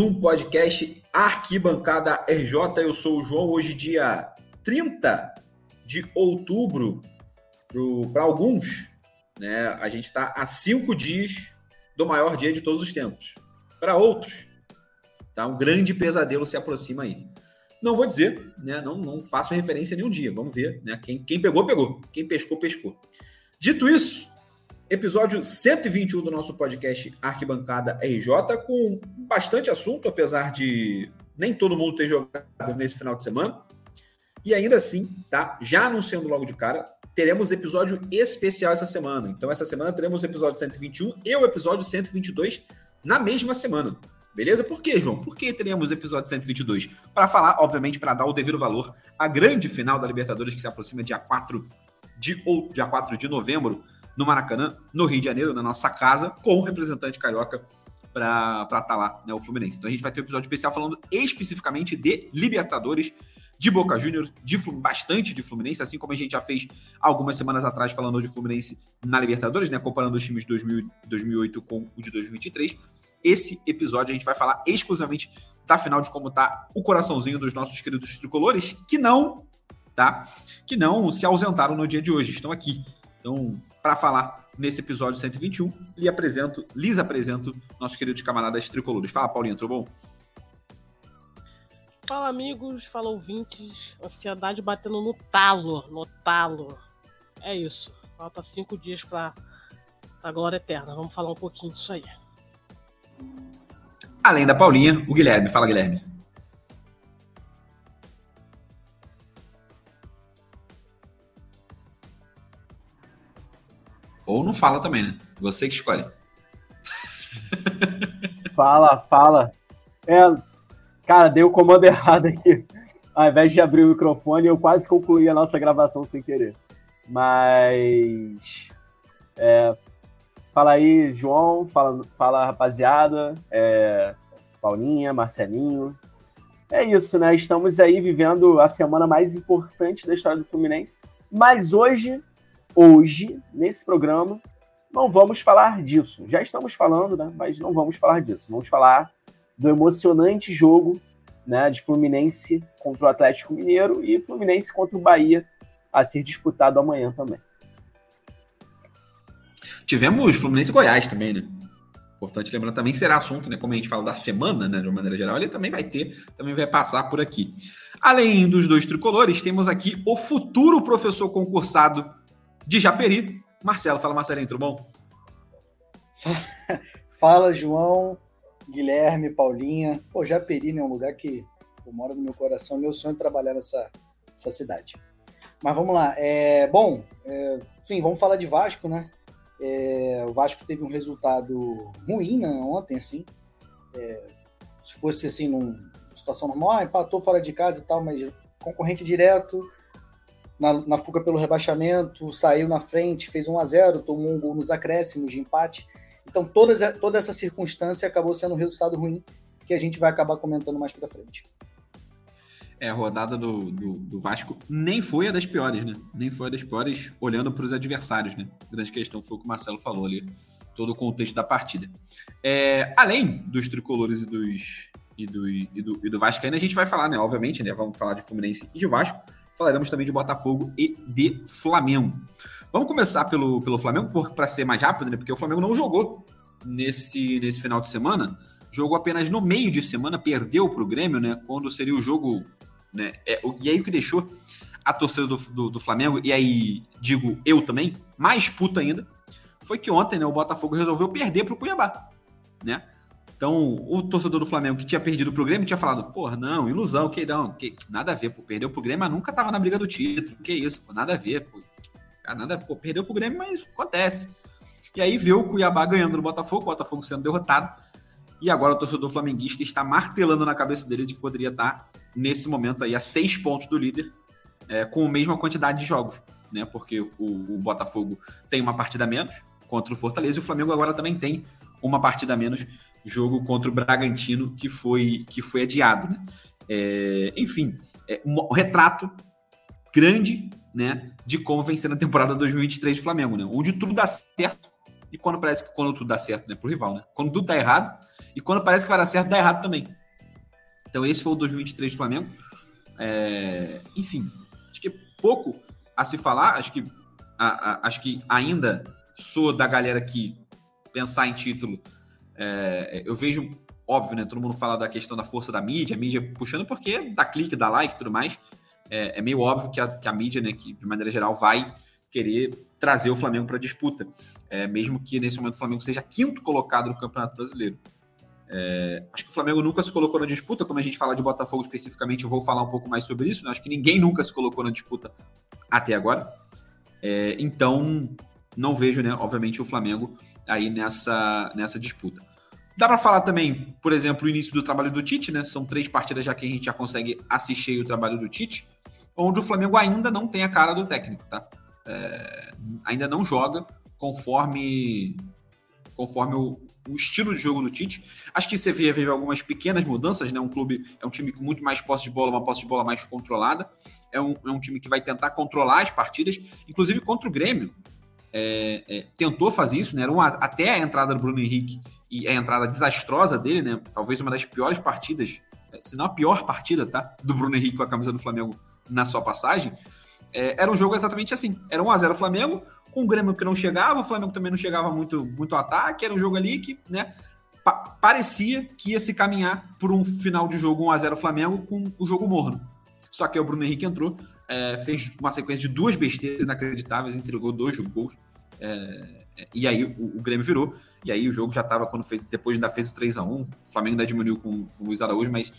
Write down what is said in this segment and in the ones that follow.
um podcast Arquibancada RJ. Eu sou o João, hoje dia 30 de outubro. Para alguns, né, a gente está a cinco dias do maior dia de todos os tempos. Para outros, tá, um grande pesadelo se aproxima aí. Não vou dizer, né, não, não faço referência a nenhum dia. Vamos ver. Né, quem, quem pegou, pegou. Quem pescou, pescou. Dito isso, Episódio 121 do nosso podcast Arquibancada RJ, com bastante assunto, apesar de nem todo mundo ter jogado nesse final de semana. E ainda assim, tá? Já anunciando logo de cara, teremos episódio especial essa semana. Então, essa semana teremos o episódio 121 e o episódio 122 na mesma semana. Beleza? Por quê, João? Por que teremos episódio 122? Para falar, obviamente, para dar o devido valor à grande final da Libertadores que se aproxima dia 4 de, ou, dia 4 de novembro no Maracanã, no Rio de Janeiro, na nossa casa, com o representante carioca para estar tá lá, né, o Fluminense. Então a gente vai ter um episódio especial falando especificamente de Libertadores, de Boca Juniors, de bastante de Fluminense, assim como a gente já fez algumas semanas atrás falando de Fluminense na Libertadores, né, comparando os times de 2000, 2008 com o de 2023. Esse episódio a gente vai falar exclusivamente da final de como tá o coraçãozinho dos nossos queridos tricolores, que não, tá? Que não se ausentaram no dia de hoje, estão aqui. Então, para falar nesse episódio 121, lhe apresento, lhes apresento nossos queridos camaradas tricolores. Fala, Paulinho, tudo bom? Fala, amigos, fala, ouvintes. Ansiedade batendo no talo, no talo. É isso. Falta cinco dias para a glória eterna. Vamos falar um pouquinho disso aí. Além da Paulinha, o Guilherme. Fala, Guilherme. Ou não fala também, né? Você que escolhe. Fala, fala. É, cara, dei o comando errado aqui. Ao invés de abrir o microfone, eu quase concluí a nossa gravação sem querer. Mas. É, fala aí, João. Fala, fala rapaziada. É, Paulinha, Marcelinho. É isso, né? Estamos aí vivendo a semana mais importante da história do Fluminense. Mas hoje hoje, nesse programa, não vamos falar disso. Já estamos falando, né? Mas não vamos falar disso. Vamos falar do emocionante jogo né, de Fluminense contra o Atlético Mineiro e Fluminense contra o Bahia a ser disputado amanhã também. Tivemos Fluminense e Goiás também, né? Importante lembrar também será assunto, né? Como a gente fala da semana, né? De uma maneira geral, ele também vai ter, também vai passar por aqui. Além dos dois tricolores, temos aqui o futuro professor concursado de Japeri. Marcelo, fala Marcelinho, tudo bom? Fala, João, Guilherme, Paulinha. Pô, Japeri né, é um lugar que mora no meu coração. Meu sonho é trabalhar nessa, nessa cidade. Mas vamos lá. É, bom, é, enfim, vamos falar de Vasco, né? É, o Vasco teve um resultado ruim né, ontem, assim. É, se fosse assim, numa situação normal, empatou fora de casa e tal, mas concorrente direto, na, na fuga pelo rebaixamento, saiu na frente, fez 1 a 0 tomou um gol nos acréscimos de empate. Então, todas, toda essa circunstância acabou sendo um resultado ruim que a gente vai acabar comentando mais para frente. É, a rodada do, do, do, Vasco nem foi a das piores, né? Nem foi a das piores, olhando para os adversários, né? Grande questão foi o que o Marcelo falou ali, todo o contexto da partida. É, além dos tricolores e dos e do, e do, e do Vasco, ainda a gente vai falar, né? Obviamente, né? Vamos falar de Fluminense e de Vasco falaremos também de Botafogo e de Flamengo. Vamos começar pelo, pelo Flamengo, para ser mais rápido, né? Porque o Flamengo não jogou nesse, nesse final de semana. Jogou apenas no meio de semana, perdeu para o Grêmio, né? Quando seria o jogo. Né? É, e aí o que deixou a torcida do, do, do, Flamengo, e aí digo eu também, mais puta ainda, foi que ontem né, o Botafogo resolveu perder para o Cuiabá. Né? Então, o torcedor do Flamengo que tinha perdido pro Grêmio tinha falado, porra, não, ilusão, que não, que, nada a ver, pô, perdeu pro Grêmio, mas nunca tava na briga do título, que isso, pô, nada a ver, pô, nada, pô, perdeu pro Grêmio, mas acontece. E aí viu o Cuiabá ganhando no Botafogo, o Botafogo sendo derrotado, e agora o torcedor flamenguista está martelando na cabeça dele de que poderia estar, nesse momento aí, a seis pontos do líder, é, com a mesma quantidade de jogos, né, porque o, o Botafogo tem uma partida menos contra o Fortaleza, e o Flamengo agora também tem uma partida menos jogo contra o Bragantino que foi, que foi adiado. Né? É, enfim, é um retrato grande né, de como vem sendo a temporada 2023 do Flamengo, né? onde tudo dá certo e quando parece que quando tudo dá certo né, para o rival. Né? Quando tudo dá errado e quando parece que vai dar certo, dá errado também. Então esse foi o 2023 do Flamengo. É, enfim, acho que pouco a se falar, acho que, a, a, acho que ainda sou da galera que pensar em título, é, eu vejo, óbvio, né? Todo mundo fala da questão da força da mídia, a mídia puxando porque dá clique, dá like e tudo mais. É, é meio óbvio que a, que a mídia, né, que de maneira geral vai querer trazer o Flamengo para a disputa, é, mesmo que nesse momento o Flamengo seja quinto colocado no Campeonato Brasileiro. É, acho que o Flamengo nunca se colocou na disputa, como a gente fala de Botafogo especificamente, eu vou falar um pouco mais sobre isso. Né? Acho que ninguém nunca se colocou na disputa até agora. É, então, não vejo, né, obviamente, o Flamengo aí nessa, nessa disputa. Dá para falar também, por exemplo, o início do trabalho do Tite, né? São três partidas já que a gente já consegue assistir o trabalho do Tite, onde o Flamengo ainda não tem a cara do técnico, tá? É, ainda não joga conforme conforme o, o, estilo de jogo do Tite. Acho que você vê, algumas pequenas mudanças, né? Um clube é um time com muito mais posse de bola, uma posse de bola mais controlada. É um, é um time que vai tentar controlar as partidas, inclusive contra o Grêmio. É, é, tentou fazer isso, né? Era uma, até a entrada do Bruno Henrique e a entrada desastrosa dele, né? Talvez uma das piores partidas, é, se não a pior partida, tá? Do Bruno Henrique com a camisa do Flamengo na sua passagem. É, era um jogo exatamente assim. Era 1x0 Flamengo, com o Grêmio que não chegava, o Flamengo também não chegava muito, muito ataque, era um jogo ali que, né, pa parecia que ia se caminhar por um final de jogo 1x0 Flamengo com o jogo morno. Só que o Bruno Henrique entrou, é, fez uma sequência de duas besteiras inacreditáveis, entregou dois gols, é, e aí o, o, Grêmio virou, e aí o jogo já estava, quando fez, depois ainda fez o 3 a 1 o Flamengo ainda diminuiu com, com o Luiz Araújo, mas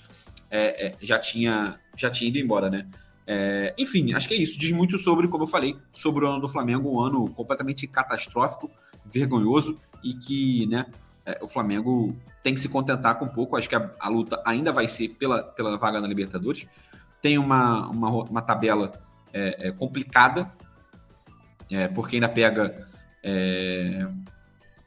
é, é, já, tinha, já tinha ido embora, né? É, enfim, acho que é isso. Diz muito sobre, como eu falei, sobre o ano do Flamengo, um ano completamente catastrófico, vergonhoso e que né, é, o Flamengo tem que se contentar com um pouco. Acho que a, a, luta ainda vai ser pela, pela vaga na Libertadores. Tem uma, uma, uma tabela é, é complicada, porque ainda pega. É,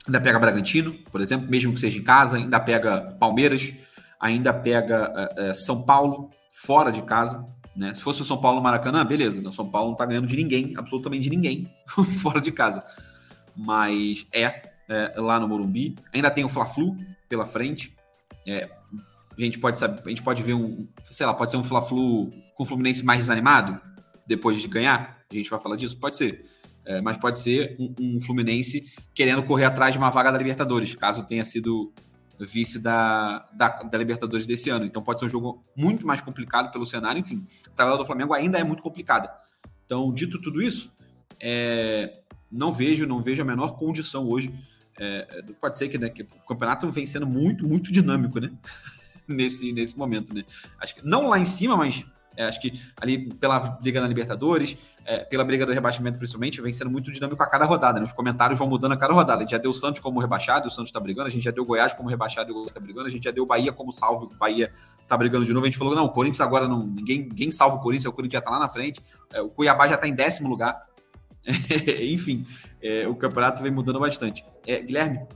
ainda pega Bragantino, por exemplo, mesmo que seja em casa, ainda pega Palmeiras, ainda pega São Paulo, fora de casa, né? Se fosse o São Paulo no Maracanã, beleza. O São Paulo não tá ganhando de ninguém, absolutamente de ninguém, fora de casa. Mas é, é, lá no Morumbi. Ainda tem o Fla-Flu pela frente. É, a gente pode saber, a gente pode ver um, sei lá, pode ser um Fla-Flu com o Fluminense mais desanimado depois de ganhar. A gente vai falar disso, pode ser. É, mas pode ser um, um Fluminense querendo correr atrás de uma vaga da Libertadores, caso tenha sido vice da, da, da, Libertadores desse ano. Então pode ser um jogo muito mais complicado pelo cenário. Enfim, a tabela do Flamengo ainda é muito complicada. Então, dito tudo isso, é, não vejo, não vejo a menor condição hoje. É, pode ser que, né, que, o campeonato vem sendo muito, muito dinâmico, né? nesse, nesse momento, né? Acho que não lá em cima, mas é, acho que ali pela briga na Libertadores, é, pela briga do rebaixamento principalmente, vem sendo muito dinâmico a cada rodada. Né? Os comentários vão mudando a cada rodada. A gente já deu o Santos como rebaixado, o Santos está brigando. A gente já deu o Goiás como rebaixado e o Goiás está brigando. A gente já deu o Bahia como salvo, o Bahia está brigando de novo. A gente falou, não, o Corinthians agora não. Ninguém, ninguém salva o Corinthians, o Corinthians já está lá na frente. É, o Cuiabá já está em décimo lugar. Enfim, é, o campeonato vem mudando bastante. É, Guilherme?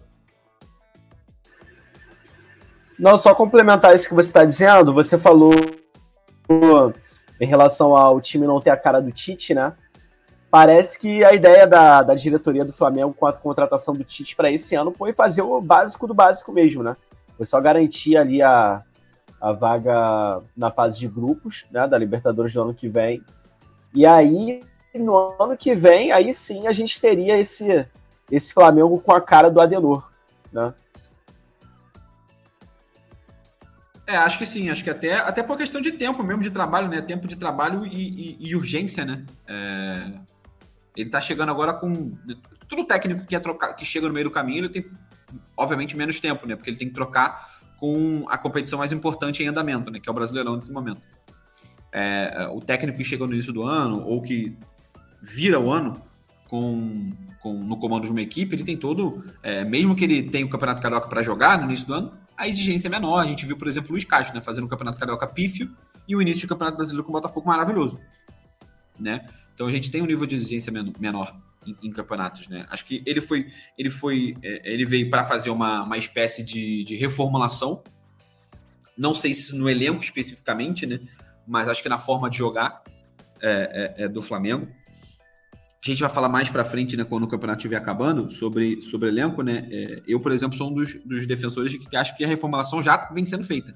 Não, só complementar isso que você está dizendo, você falou em relação ao time não ter a cara do Tite, né? Parece que a ideia da, da diretoria do Flamengo com a contratação do Tite para esse ano foi fazer o básico do básico mesmo, né? Foi só garantir ali a, a vaga na fase de grupos, né, da Libertadores do ano que vem. E aí, no ano que vem, aí sim a gente teria esse, esse Flamengo com a cara do Adenor, né? É, acho que sim, acho que até, até por questão de tempo mesmo, de trabalho, né? Tempo de trabalho e, e, e urgência, né? É, ele tá chegando agora com. Todo técnico que, é trocar, que chega no meio do caminho, ele tem, obviamente, menos tempo, né? Porque ele tem que trocar com a competição mais importante em andamento, né? Que é o Brasileirão nesse momento. É, o técnico que chega no início do ano, ou que vira o ano com, com no comando de uma equipe, ele tem todo. É, mesmo que ele tenha o Campeonato Carioca para jogar no início do ano, a exigência é menor. A gente viu, por exemplo, o Luiz Castro, né, fazendo o Campeonato Carioca pífio e o início do Campeonato Brasileiro com o Botafogo maravilhoso, né? Então a gente tem um nível de exigência menor em, em campeonatos, né? Acho que ele foi, ele foi, é, ele veio para fazer uma, uma espécie de, de reformulação. Não sei se no elenco especificamente, né? Mas acho que na forma de jogar é, é, é do Flamengo. A gente vai falar mais para frente, né, quando o campeonato estiver acabando, sobre, sobre elenco, né? É, eu, por exemplo, sou um dos, dos defensores que acho que a reformulação já vem sendo feita.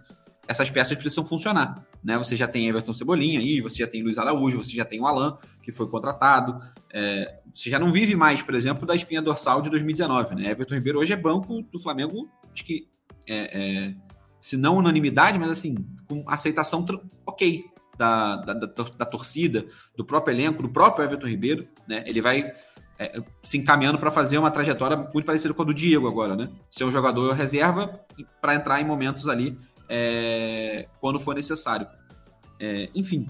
Essas peças precisam funcionar, né? Você já tem Everton Cebolinha aí, você já tem Luiz Araújo, você já tem o Alan, que foi contratado. É, você já não vive mais, por exemplo, da espinha dorsal de 2019, né? Everton Ribeiro hoje é banco do Flamengo, acho que, é, é, se não unanimidade, mas assim, com aceitação ok, da, da, da, torcida, do próprio elenco, do próprio Everton Ribeiro, né? Ele vai é, se encaminhando para fazer uma trajetória muito parecida com a do Diego agora, né? Ser um jogador reserva para entrar em momentos ali é, quando for necessário. É, enfim,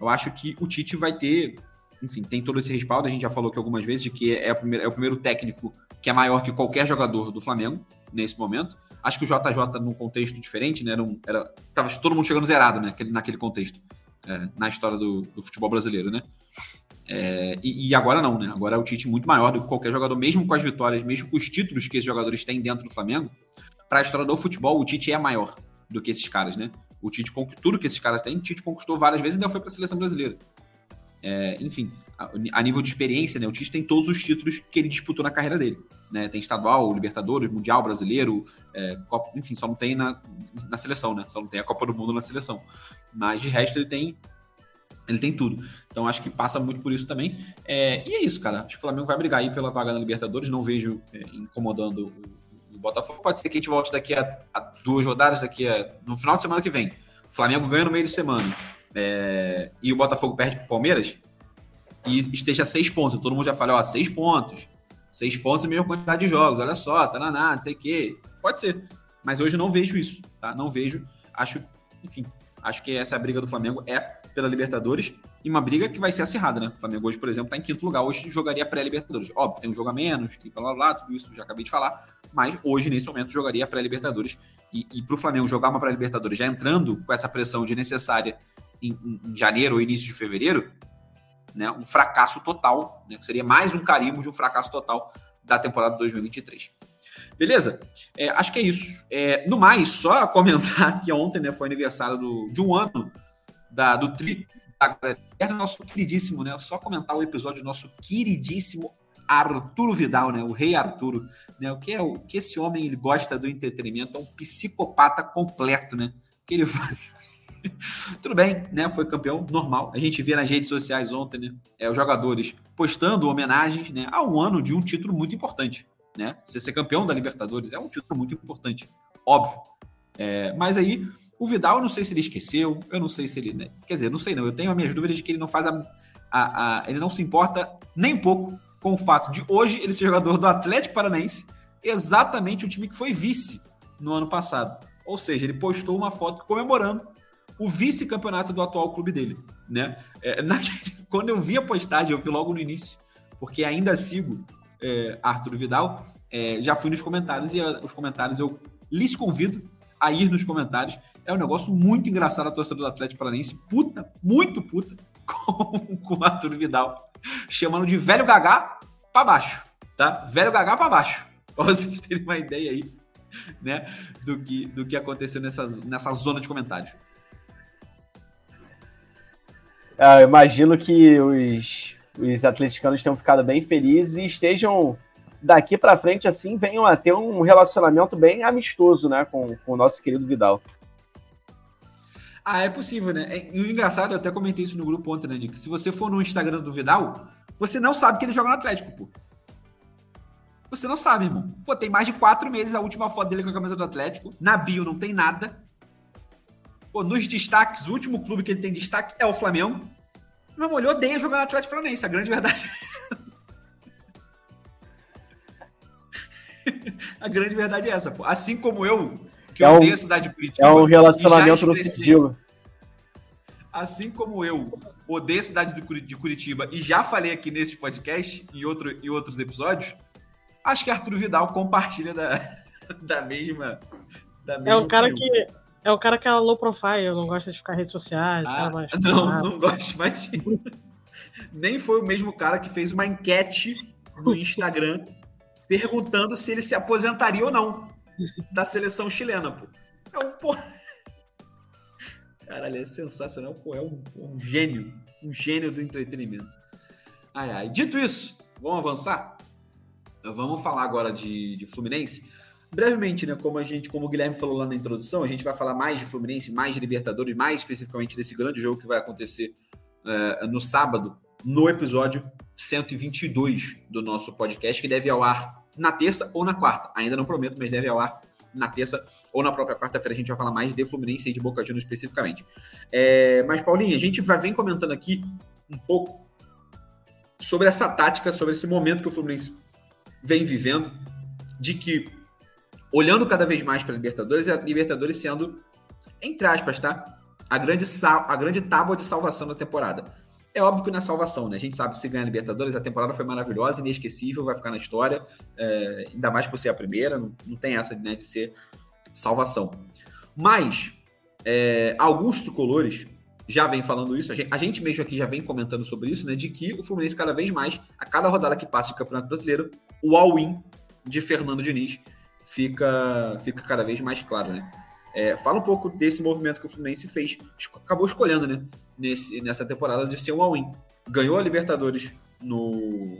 eu acho que o Tite vai ter, enfim, tem todo esse respaldo. A gente já falou aqui algumas vezes de que é, primeira, é o primeiro técnico que é maior que qualquer jogador do Flamengo nesse momento. Acho que o JJ num contexto diferente, né? Era, um, era tava todo mundo chegando zerado, né? Naquele contexto é, na história do, do, futebol brasileiro, né? É, e, e, agora não, né? Agora é o Tite muito maior do que qualquer jogador, mesmo com as vitórias, mesmo com os títulos que esses jogadores têm dentro do Flamengo. Para a história do futebol, o Tite é maior do que esses caras, né? O Tite, tudo que esses caras têm, o Tite conquistou várias vezes e ainda foi para a seleção brasileira. É, enfim, a, a, nível de experiência, né? O Tite tem todos os títulos que ele disputou na carreira dele. Né? Tem estadual, Libertadores, Mundial Brasileiro, é, Copa, enfim, só não tem na, na seleção, né? Só não tem a Copa do Mundo na seleção. Mas de resto ele tem ele tem tudo. Então acho que passa muito por isso também. É, e é isso, cara. Acho que o Flamengo vai brigar aí pela vaga na Libertadores. Não vejo é, incomodando o, o, Botafogo. Pode ser que a gente volte daqui a, a, duas rodadas, daqui a. no final de semana que vem. O Flamengo ganha no meio de semana. É, e o Botafogo perde para o Palmeiras e esteja seis pontos. Todo mundo já fala, ó, seis pontos. Seis pontos e a mesma quantidade de jogos. Olha só, tá na nada, não sei o quê. Pode ser. Mas hoje não vejo isso, tá? Não vejo. Acho, enfim, acho que essa briga do Flamengo é pela Libertadores e uma briga que vai ser acirrada, né? O Flamengo hoje, por exemplo, está em quinto lugar. Hoje jogaria pré-Libertadores. Óbvio, tem um jogo a menos, e blá, blá, blá, tudo isso já acabei de falar. Mas hoje, nesse momento, jogaria pré-Libertadores. E, e para o Flamengo jogar uma pré-Libertadores já entrando com essa pressão de necessária em, em, janeiro ou início de fevereiro, né, um fracasso total, né, que seria mais um carimbo de um fracasso total da temporada 2023. Beleza? É, acho que é isso. É, no mais, só comentar que ontem né, foi aniversário do, de um ano da, do tri da nosso queridíssimo, né? Só comentar o episódio do nosso queridíssimo Arturo Vidal, né? O rei Arturo, né? O que é o que esse homem ele gosta do entretenimento, é um psicopata completo, né? O que ele faz Tudo bem, né? Foi campeão, normal. A gente vê nas redes sociais ontem, né? É, os jogadores postando homenagens né, a um ano de um título muito importante. Né? Você ser campeão da Libertadores é um título muito importante, óbvio. É, mas aí, o Vidal, eu não sei se ele esqueceu, eu não sei se ele. Né? Quer dizer, não sei não. Eu tenho as minhas dúvidas de que ele não faz a, a, a, Ele não se importa nem pouco com o fato de hoje ele ser jogador do Atlético Paranaense, exatamente o time que foi vice no ano passado. Ou seja, ele postou uma foto comemorando o vice-campeonato do atual clube dele, né? É, quando eu vi a postagem, eu vi logo no início, porque ainda sigo é, Arthur Vidal, é, já fui nos comentários e os comentários eu lhes convido a ir nos comentários. É um negócio muito engraçado a torcida do Atlético Paranaense, puta, muito puta, com, com o Arthur Vidal, chamando de velho gagá para baixo, tá? Velho gagá para baixo, para vocês terem uma ideia aí, né, do que, do que aconteceu nessa, nessa zona de comentários. Ah, imagino que os, os atleticanos tenham ficado bem felizes e estejam daqui para frente assim venham a ter um relacionamento bem amistoso, né, com, com o nosso querido Vidal. Ah, é possível, né? É, engraçado, eu até comentei isso no grupo ontem, né, de que se você for no Instagram do Vidal, você não sabe que ele joga no Atlético, pô. Você não sabe, irmão. Pô, tem mais de quatro meses a última foto dele com a camisa do Atlético. Na bio não tem nada. Pô, nos destaques, o último clube que ele tem destaque é o Flamengo. Meu irmão, ele odeia jogar no Atlético Paranaense, a grande verdade. a grande verdade é essa, pô. Assim como eu, que é eu odeio a cidade de Curitiba. É um relacionamento no sigilo. Assim como eu odeio a cidade de Curitiba e já falei aqui nesse podcast e outro, em outros episódios, acho que Arthur Vidal compartilha da, da mesma. Da mesma é um cara opinião. que é o cara que é low profile, não gosta de ficar em redes sociais. Ah, mais não, ah. não gosto mais. Nem foi o mesmo cara que fez uma enquete no Instagram perguntando se ele se aposentaria ou não da seleção chilena, pô. É um pô. Caralho, é sensacional, pô. É um, um gênio. Um gênio do entretenimento. Ai, ai. Dito isso, vamos avançar? Vamos falar agora de, de Fluminense. Brevemente, né? Como a gente, como o Guilherme falou lá na introdução, a gente vai falar mais de Fluminense, mais de Libertadores, mais especificamente desse grande jogo que vai acontecer uh, no sábado, no episódio 122 do nosso podcast, que deve ao ar na terça ou na quarta. Ainda não prometo, mas deve ao ar na terça ou na própria quarta-feira. A gente vai falar mais de Fluminense e de Boca Juniors especificamente. É, mas, Paulinho, a gente vai vem comentando aqui um pouco sobre essa tática, sobre esse momento que o Fluminense vem vivendo, de que, olhando cada vez mais para a Libertadores, a Libertadores sendo, entre aspas, tá? A grande, sal, a grande tábua de salvação da temporada. É óbvio que na é salvação, né? A gente sabe que se ganhar a Libertadores, a temporada foi maravilhosa, inesquecível, vai ficar na história, é, ainda mais por ser a primeira, não, não tem essa né, de ser salvação. Mas, é, alguns tricolores já vem falando isso, a gente, a gente, mesmo aqui já vem comentando sobre isso, né? De que o Fluminense, cada vez mais, a cada rodada que passa de Campeonato Brasileiro, o all-in de Fernando Diniz fica, fica cada vez mais claro, né? É, fala um pouco desse movimento que o Fluminense fez, acabou escolhendo, né? Nesse, nessa temporada de ser um all-in. Ganhou a Libertadores no,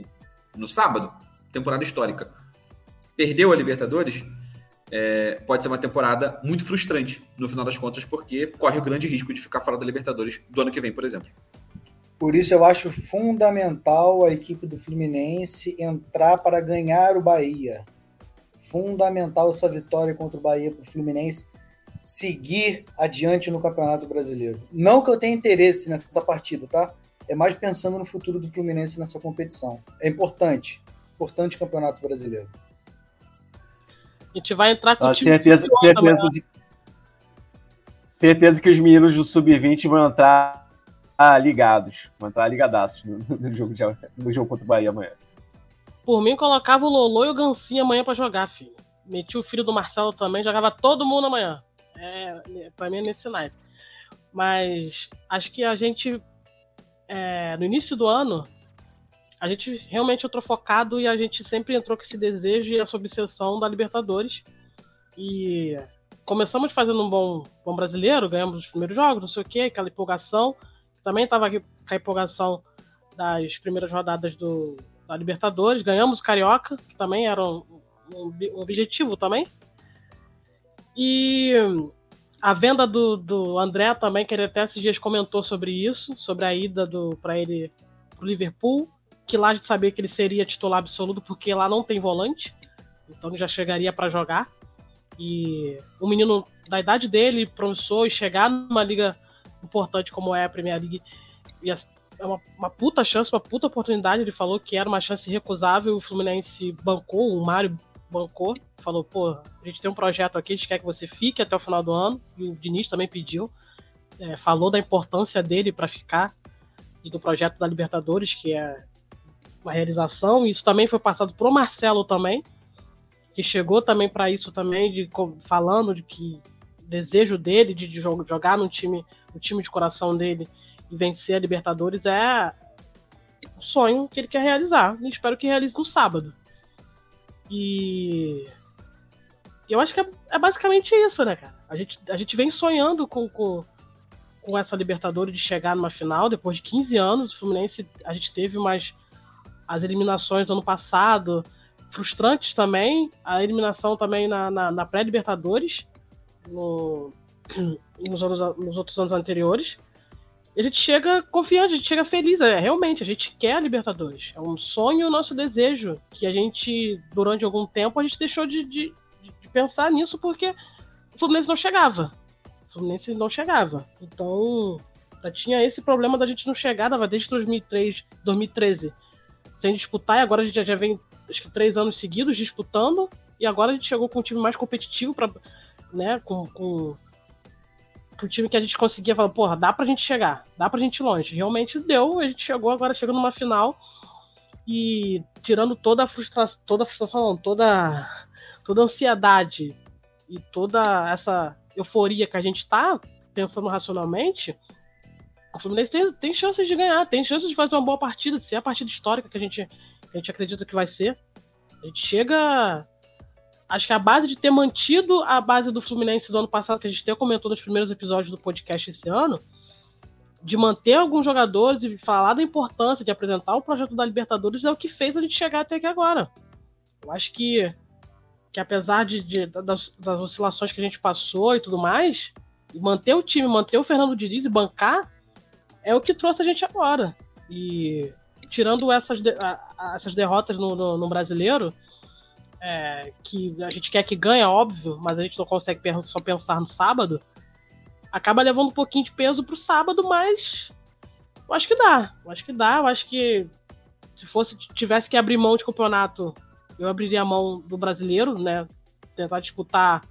no sábado, temporada histórica. Perdeu a Libertadores, é, pode ser uma temporada muito frustrante, no final das contas, porque corre o grande risco de ficar fora da Libertadores do ano que vem, por exemplo. Por isso eu acho fundamental a equipe do Fluminense entrar para ganhar o Bahia. Fundamental essa vitória contra o Bahia para o Fluminense seguir adiante no Campeonato Brasileiro. Não que eu tenha interesse nessa partida, tá? É mais pensando no futuro do Fluminense nessa competição. É importante. Importante o Campeonato Brasileiro. A gente vai entrar com ah, o time certeza, de certeza, de, certeza que os meninos do Sub-20 vão entrar ah, ligados. Vão entrar ligadaços no, no, jogo de, no jogo contra o Bahia amanhã. Por mim, colocava o Lolo e o Gancinha amanhã para jogar, filho. Meti o filho do Marcelo também, jogava todo mundo amanhã. É, pra mim é nesse naipe. Mas acho que a gente, é, no início do ano, a gente realmente entrou focado e a gente sempre entrou com esse desejo e essa obsessão da Libertadores. E começamos fazendo um bom, bom brasileiro, ganhamos os primeiros jogos, não sei o que, aquela empolgação. Também estava com a empolgação das primeiras rodadas do, da Libertadores. Ganhamos Carioca, que também era um, um, um objetivo também. E a venda do, do André também, que ele até esses dias comentou sobre isso, sobre a ida para ele pro Liverpool que lá a gente sabia que ele seria titular absoluto, porque lá não tem volante, então ele já chegaria para jogar. E o menino da idade dele, promissor, e chegar numa liga importante como é a Premier League, é uma, uma puta chance, uma puta oportunidade. Ele falou que era uma chance recusável, o Fluminense bancou, o Mário bancou, falou: pô, a gente tem um projeto aqui, a gente quer que você fique até o final do ano, e o Diniz também pediu. É, falou da importância dele para ficar e do projeto da Libertadores, que é uma realização. Isso também foi passado pro Marcelo também, que chegou também para isso também, de falando de que desejo dele de, de jogar no time, no time de coração dele vencer a Libertadores é um sonho que ele quer realizar. E espero que realize no sábado. E eu acho que é, é, basicamente isso, né, cara? A gente, a gente vem sonhando com, com, com essa Libertadores de chegar numa final depois de 15 anos. O Fluminense, a gente teve mais as eliminações do ano passado, frustrantes também, a eliminação também na, na, na pré-Libertadores, no, nos, nos outros anos anteriores. A gente chega confiante, a gente chega feliz. É, realmente, a gente quer a Libertadores. É um sonho, o nosso desejo. Que a gente, durante algum tempo, a gente deixou de, de, de pensar nisso porque o Fluminense não chegava. O Fluminense não chegava. Então, já tinha esse problema da gente não chegar, dava desde 2003, 2013 sem disputar, e agora a gente já vem acho que três anos seguidos disputando, e agora a gente chegou com um time mais competitivo, pra, né, com, com o time que a gente conseguia falar, porra, dá pra gente chegar, dá pra gente ir longe. Realmente deu, a gente chegou agora, chegando numa final, e tirando toda a frustração, toda a frustração não, toda, toda a ansiedade e toda essa euforia que a gente tá pensando racionalmente, o Fluminense tem, tem chances de ganhar, tem chances de fazer uma boa partida, de ser a partida histórica que a gente, que a gente acredita que vai ser. A gente chega. Acho que a base de ter mantido a base do Fluminense do ano passado, que a gente até comentou nos primeiros episódios do podcast esse ano, de manter alguns jogadores e falar da importância de apresentar o projeto da Libertadores é o que fez a gente chegar até aqui agora. Eu acho que, que apesar de, de das, das, oscilações que a gente passou e tudo mais, manter o time, manter o Fernando Diniz e bancar é o que trouxe a gente agora. E tirando essas, de, essas derrotas no, no, no brasileiro, é, que a gente quer que ganhe, é óbvio, mas a gente não consegue só pensar no sábado acaba levando um pouquinho de peso pro sábado, mas eu acho que dá. Eu acho que dá. Eu acho que se fosse tivesse que abrir mão de campeonato, eu abriria a mão do brasileiro, né? Tentar disputar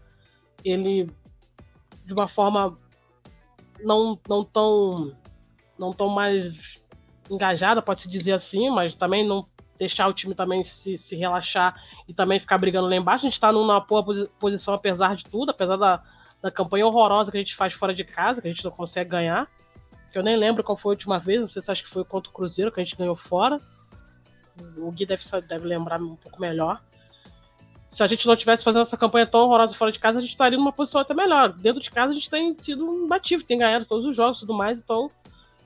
ele de uma forma não, não tão não tão mais engajada, pode se dizer assim, mas também não deixar o time também se, se relaxar e também ficar brigando lá embaixo. A gente está numa boa posição apesar de tudo, apesar da, da campanha horrorosa que a gente faz fora de casa, que a gente não consegue ganhar. Que eu nem lembro qual foi a última vez, não sei se acho que foi contra o Cruzeiro que a gente ganhou fora. O Gui deve, deve lembrar um pouco melhor. Se a gente não tivesse fazendo essa campanha tão horrorosa fora de casa, a gente estaria numa posição até melhor. Dentro de casa a gente tem sido imbatível, tem ganhado todos os jogos e tudo mais, então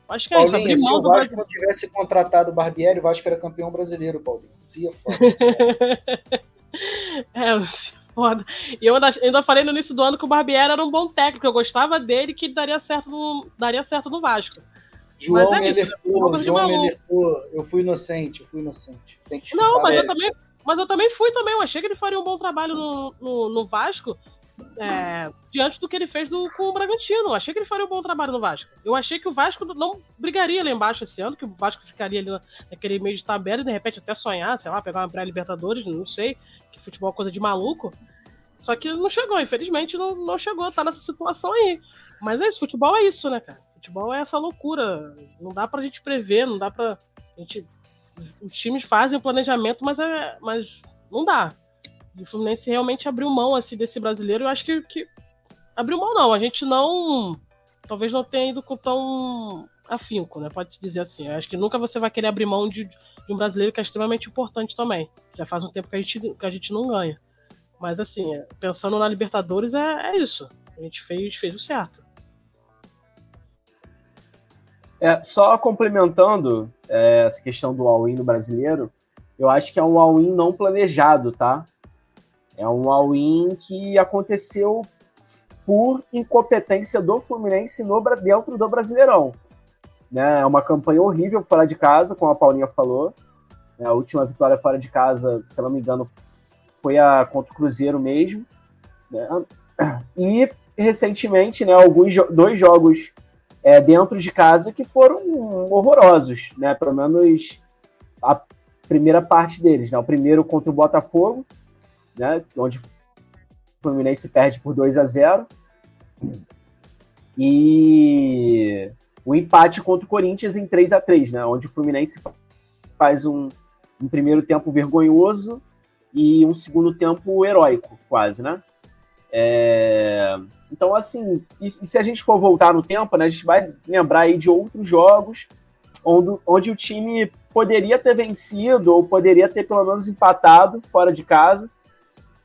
acho que é Paulinho, isso. se o Vasco não tivesse contratado o Barbieri, o Vasco era campeão brasileiro, Paulinho. Se é foda. é, foda. E eu ainda, ainda falei no início do ano que o Barbieri era um bom técnico, eu gostava dele que daria certo no, daria certo no Vasco. João é me alertou, João me alertou. Eu fui inocente, eu fui inocente. Tem que Não, mas eu, também, mas eu também fui também. Eu achei que ele faria um bom trabalho no, no, no Vasco. É, diante do que ele fez do, com o Bragantino. Eu achei que ele faria um bom trabalho no Vasco. Eu achei que o Vasco não brigaria lá embaixo esse ano, que o Vasco ficaria ali naquele meio de tabela e de repente até sonhar, sei lá, pegar uma pré-Libertadores, não sei que futebol é coisa de maluco. Só que não chegou, infelizmente não, não chegou, tá nessa situação aí. Mas é isso, futebol é isso, né, cara? Futebol é essa loucura. Não dá pra gente prever, não dá pra. A gente, os times fazem o planejamento, mas, é, mas não dá. O Fluminense realmente abriu mão assim, desse brasileiro. Eu acho que, que abriu mão, não. A gente não. Talvez não tenha ido com tão afinco, né? Pode-se dizer assim. Eu acho que nunca você vai querer abrir mão de, de um brasileiro que é extremamente importante também. Já faz um tempo que a gente, que a gente não ganha. Mas assim, é, pensando na Libertadores, é, é isso. A gente fez, fez o certo. É, só complementando é, essa questão do all-in no brasileiro, eu acho que é um all-in não planejado, tá? É um all-in que aconteceu por incompetência do Fluminense no, dentro do Brasileirão. Né? É uma campanha horrível fora de casa, como a Paulinha falou. É, a última vitória fora de casa, se não me engano, foi a contra o Cruzeiro mesmo. Né? E recentemente, né, alguns dois jogos é, dentro de casa que foram horrorosos, né? Pelo menos a primeira parte deles, né? O primeiro contra o Botafogo, né? Onde o Fluminense perde por 2 a 0 e o empate contra o Corinthians em 3 a 3 né? Onde o Fluminense faz um, um primeiro tempo vergonhoso e um segundo tempo heróico, quase, né? É... Então, assim, e, se a gente for voltar no tempo, né, a gente vai lembrar aí de outros jogos onde, onde o time poderia ter vencido ou poderia ter pelo menos empatado fora de casa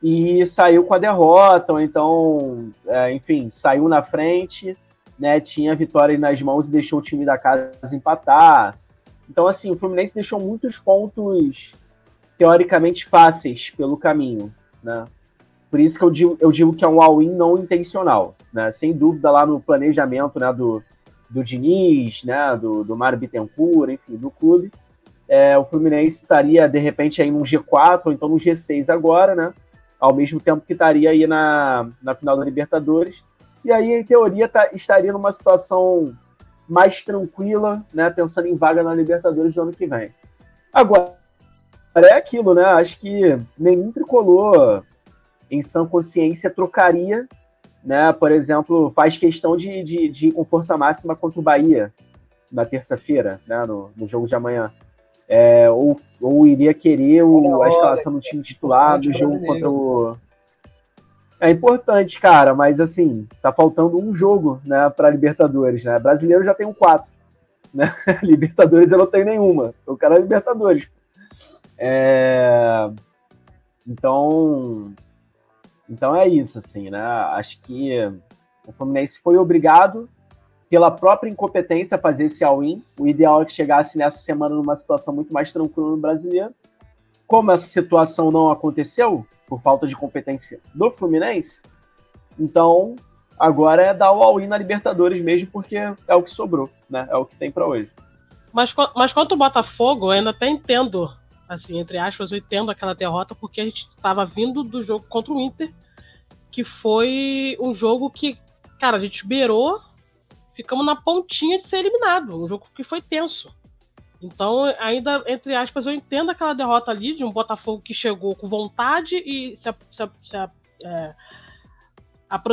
e saiu com a derrota, ou então, é, enfim, saiu na frente, né, tinha a vitória nas mãos e deixou o time da casa empatar. Então, assim, o Fluminense deixou muitos pontos teoricamente fáceis pelo caminho, né? Por isso que eu digo, eu digo que é um all-in não intencional, né? Sem dúvida lá no planejamento, né, do, do Diniz, né, do, do Mário Bittencourt, enfim, do clube, é, o Fluminense estaria, de repente, aí num G4 ou então no G6 agora, né? Ao mesmo tempo que estaria aí na, na final da Libertadores. E aí, em teoria, tá, estaria numa situação mais tranquila, né? Pensando em vaga na Libertadores do ano que vem. Agora, é aquilo, né? Acho que nenhum tricolor em sã consciência trocaria, né? Por exemplo, faz questão de, de, de ir com força máxima contra o Bahia na terça-feira, né? No, no, jogo de amanhã. É, ou, ou iria querer o, a escalação do time titular do jogo contra o. É importante, cara, mas assim, tá faltando um jogo, né, para Libertadores, né? Brasileiro já tem um quatro, né? Libertadores eu não tenho nenhuma. Eu quero a Libertadores. É... Então, então é isso, assim, né? Acho que o Fluminense foi obrigado pela própria incompetência fazer esse all-in. O ideal é que chegasse nessa semana numa situação muito mais tranquila no brasileiro. Como essa situação não aconteceu, por falta de competência do Fluminense, então agora é dar o all-in na Libertadores mesmo, porque é o que sobrou, né? É o que tem para hoje. Mas, mas quanto o Botafogo, eu ainda até entendo, assim, entre aspas, eu entendo aquela derrota, porque a gente estava vindo do jogo contra o Inter, que foi um jogo que, cara, a gente beirou, ficamos na pontinha de ser eliminado. Um jogo que foi tenso. Então, ainda, entre aspas, eu entendo aquela derrota ali de um Botafogo que chegou com vontade e se, se, se, é,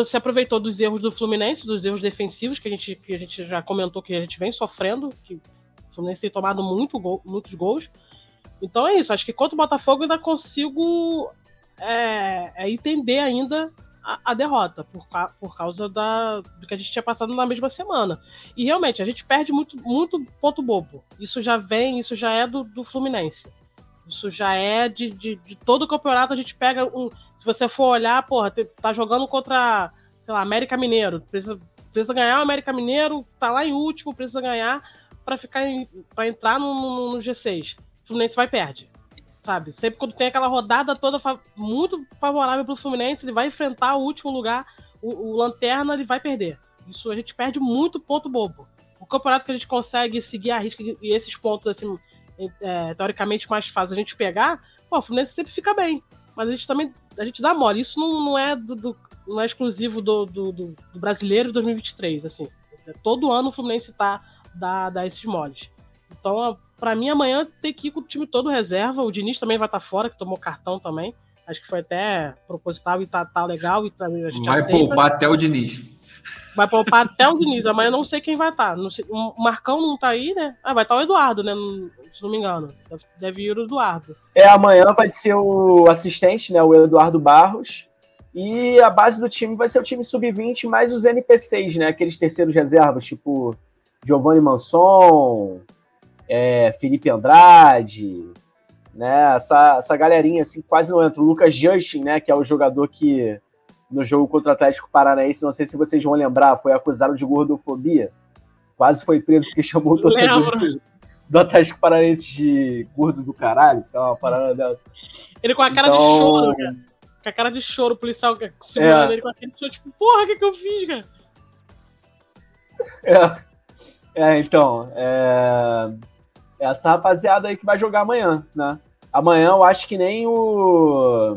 se aproveitou dos erros do Fluminense, dos erros defensivos que a gente, que a gente já comentou que a gente vem sofrendo, que o Fluminense tem tomado muito gol, muitos gols. Então é isso, acho que contra o Botafogo ainda consigo é, é entender ainda a, a, derrota, por, por causa da, do que a gente tinha passado na mesma semana. E realmente, a gente perde muito, muito ponto bobo. Isso já vem, isso já é do, do Fluminense. Isso já é de, de, de, todo o campeonato, a gente pega um. Se você for olhar, porra, tá jogando contra, sei lá, América Mineiro. Precisa, precisa ganhar o América Mineiro, tá lá em último, precisa ganhar para ficar para entrar no, no, no G6. O Fluminense vai e perde sabe? Sempre quando tem aquela rodada toda muito favorável para o Fluminense, ele vai enfrentar o último lugar, o, o, Lanterna, ele vai perder. Isso a gente perde muito ponto bobo. O campeonato que a gente consegue seguir a risca e esses pontos, assim, é, teoricamente mais fácil a gente pegar, pô, o Fluminense sempre fica bem. Mas a gente também a gente dá mole. Isso não, não é do, do não é exclusivo do, do, do, do brasileiro de 2023, assim. Todo ano o Fluminense tá dá, dá esses moles. Então, para mim, amanhã tem que ir com o time todo reserva. O Diniz também vai estar tá fora, que tomou cartão também. Acho que foi até proposital e tá, tá legal. E tá, a gente vai aceita. poupar até o Diniz. Vai poupar até o Diniz. Amanhã não sei quem vai estar. Tá. o Marcão não tá aí, né? Ah, vai estar tá o Eduardo, né? Se não me engano. Deve ir o Eduardo. É, amanhã vai ser o assistente, né? O Eduardo Barros. E a base do time vai ser o time sub-20 mais os NPCs, né? Aqueles terceiros reservas, tipo Giovanni Manson, é, Felipe Andrade, né? Essa, essa galerinha assim quase não entra. O Lucas Justin, né? Que é o jogador que no jogo contra o Atlético Paranaense, não sei se vocês vão lembrar, foi acusado de gordofobia. Quase foi preso porque chamou o torcedor do Atlético Paranaense de gordo do caralho, isso é uma parada dessa. Ele com a cara então... de choro, cara. Com a cara de choro, o policial segurando é. ele com aquele choro, tipo, porra, o que, que eu fiz, cara? É, é então, é essa rapaziada aí que vai jogar amanhã, né? Amanhã eu acho que nem o.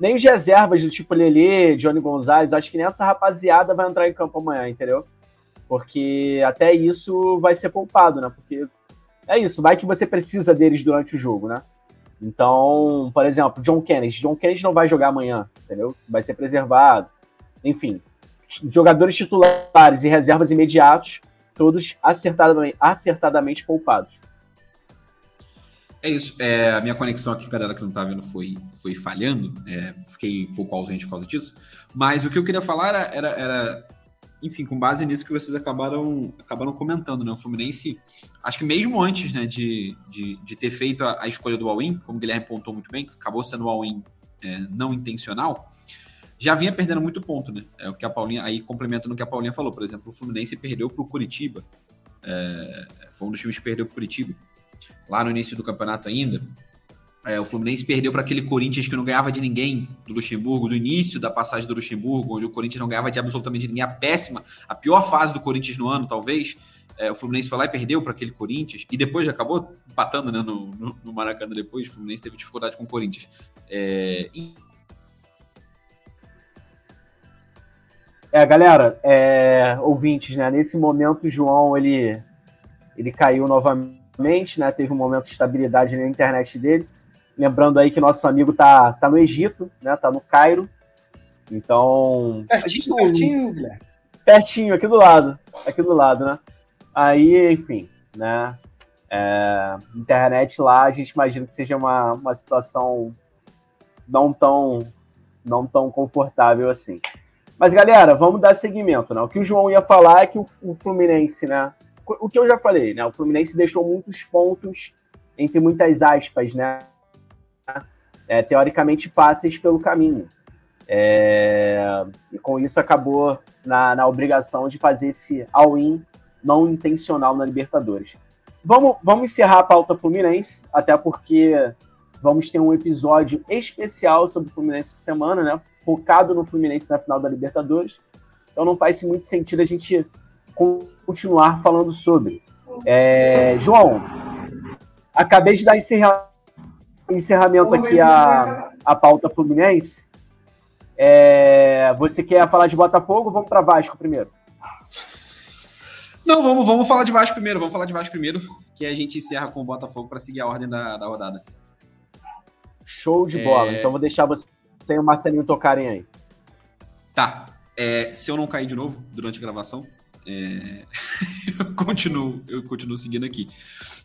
Nem os reservas do tipo Lele, Johnny Gonzalez, acho que nem essa rapaziada vai entrar em campo amanhã, entendeu? Porque até isso vai ser poupado, né? Porque é isso, vai que você precisa deles durante o jogo, né? Então, por exemplo, John Kennedy. John Kennedy não vai jogar amanhã, entendeu? Vai ser preservado. Enfim, jogadores titulares e reservas imediatos, todos acertadamente, acertadamente poupados. É isso. É, a minha conexão aqui, galera que não tá vendo, foi, foi falhando. É, fiquei um pouco ausente por causa disso. Mas o que eu queria falar era, era, era, enfim, com base nisso que vocês acabaram, acabaram comentando, né? O Fluminense, acho que mesmo antes né, de, de, de ter feito a, a escolha do all-in, como o Guilherme pontou muito bem, que acabou sendo o all-in é, não intencional, já vinha perdendo muito ponto, né? É o que a Paulinha, aí complementando o que a Paulinha falou, por exemplo, o Fluminense perdeu para o Curitiba. É, foi um dos times que perdeu para o Curitiba lá no início do campeonato ainda, é, o Fluminense perdeu para aquele Corinthians que não ganhava de ninguém do Luxemburgo, do início da passagem do Luxemburgo, onde o Corinthians não ganhava de absolutamente ninguém, a péssima, a pior fase do Corinthians no ano, talvez. É, o Fluminense foi lá e perdeu para aquele Corinthians, e depois acabou empatando né, no, no, no, Maracanã depois. O Fluminense teve dificuldade com o Corinthians. É, e... é galera, é, ouvintes, né? Nesse momento o João ele, ele caiu novamente mente, né? Teve um momento de estabilidade na internet dele. Lembrando aí que nosso amigo tá, tá no Egito, né? Tá no Cairo. Então. Pertinho, pertinho, Guilherme. Pertinho, aqui do lado. Aqui do lado, né? Aí, enfim, né? É, internet lá, a gente imagina que seja uma, uma situação não tão, não tão confortável assim. Mas, galera, vamos dar seguimento, né? O que o João ia falar é que o, o Fluminense, né? O que eu já falei, né? O Fluminense deixou muitos pontos, entre muitas aspas, né? É, teoricamente fáceis pelo caminho. É, e com isso acabou na, na obrigação de fazer esse all-in não intencional na Libertadores. Vamos, vamos encerrar a pauta Fluminense, até porque vamos ter um episódio especial sobre o Fluminense essa semana, né? Focado no Fluminense na final da Libertadores. Então não faz muito sentido a gente continuar falando sobre. É, João, acabei de dar encerra, encerramento aqui a, a pauta Fluminense. É, você quer falar de Botafogo ou vamos para Vasco primeiro? Não, vamos, vamos falar de Vasco primeiro. Vamos falar de Vasco primeiro, que a gente encerra com o Botafogo para seguir a ordem da, da rodada. Show de bola. É... Então vou deixar você e o Marcelinho tocarem aí. Tá. É, se eu não cair de novo durante a gravação, é... eu, continuo, eu continuo seguindo aqui.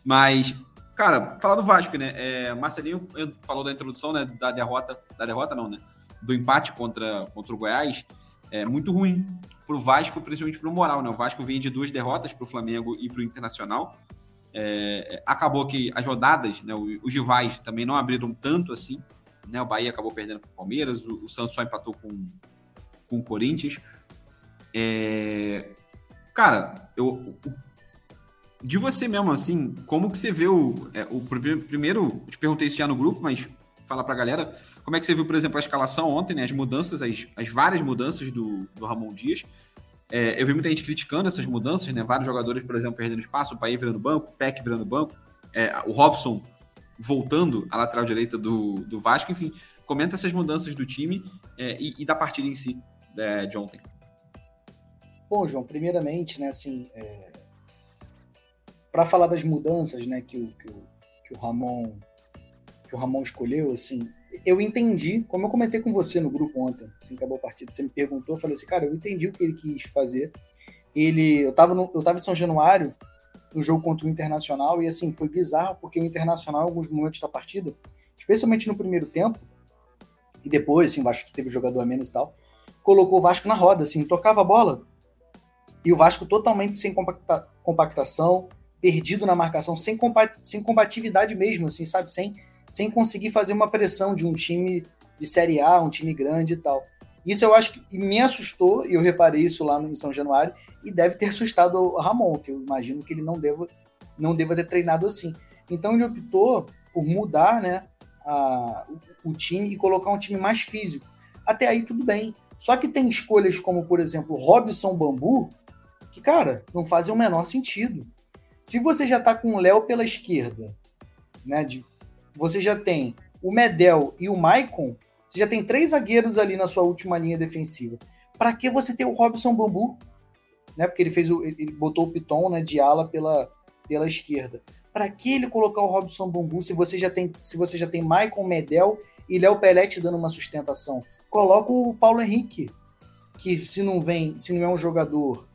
Mas, cara, falar do Vasco, né? É, Marcelinho falou da introdução, né? Da derrota. Da derrota, não, né? Do empate contra, contra o Goiás. É muito ruim pro Vasco, principalmente pro moral, né? O Vasco vem de duas derrotas pro Flamengo e pro Internacional. É, acabou que as rodadas, né, os rivais também não abriram tanto assim. Né, o Bahia acabou perdendo para o Palmeiras, o, o, Santos só empatou com, com o Corinthians. É, cara, eu, de você mesmo, assim, como que você vê o, é, o primeiro, eu te perguntei isso já no grupo, mas fala para a galera, como é que você viu, por exemplo, a escalação ontem, né, as mudanças, as, as várias mudanças do, do Ramon Dias, é, eu vi muita gente criticando essas mudanças, né? Vários jogadores, por exemplo, perdendo espaço, o Paí virando banco, o Peck virando banco, é, o Robson voltando à lateral direita do, do Vasco, enfim. Comenta essas mudanças do time é, e, e, da partida em si é, de ontem. Bom, João, primeiramente, né, assim, é, para falar das mudanças, né, que o, que o, que o Ramon que o Ramon escolheu, assim, eu entendi, como eu comentei com você no grupo ontem, assim, acabou a partida, você me perguntou, eu falei assim, cara, eu entendi o que ele quis fazer. Ele, eu tava, no, eu tava em São Januário, no jogo contra o Internacional, e assim, foi bizarro, porque o Internacional, em alguns momentos da partida, especialmente no primeiro tempo, e depois, assim, o Vasco teve jogador a menos e tal, colocou o Vasco na roda, assim, tocava a bola, e o Vasco totalmente sem compacta, compactação, perdido na marcação, sem, sem combatividade mesmo, assim, sabe, sem sem conseguir fazer uma pressão de um time de Série A, um time grande e tal. Isso eu acho que me assustou, e eu reparei isso lá em São Januário, e deve ter assustado o Ramon, que eu imagino que ele não deva, não deva ter treinado assim. Então ele optou por mudar né, a, o, o time e colocar um time mais físico. Até aí tudo bem. Só que tem escolhas como, por exemplo, Robson Bambu, que, cara, não fazem o menor sentido. Se você já tá com o Léo pela esquerda, né, de você já tem o Medel e o Maicon, você já tem três zagueiros ali na sua última linha defensiva. Para que você ter o Robson Bambu? Né? Porque ele fez o, ele botou o Piton né, de ala pela, pela esquerda. Para que ele colocar o Robson Bambu se você já tem se você já tem Maicon, Medel e Léo Pelete dando uma sustentação? Coloca o Paulo Henrique, que se não vem, se não é um jogador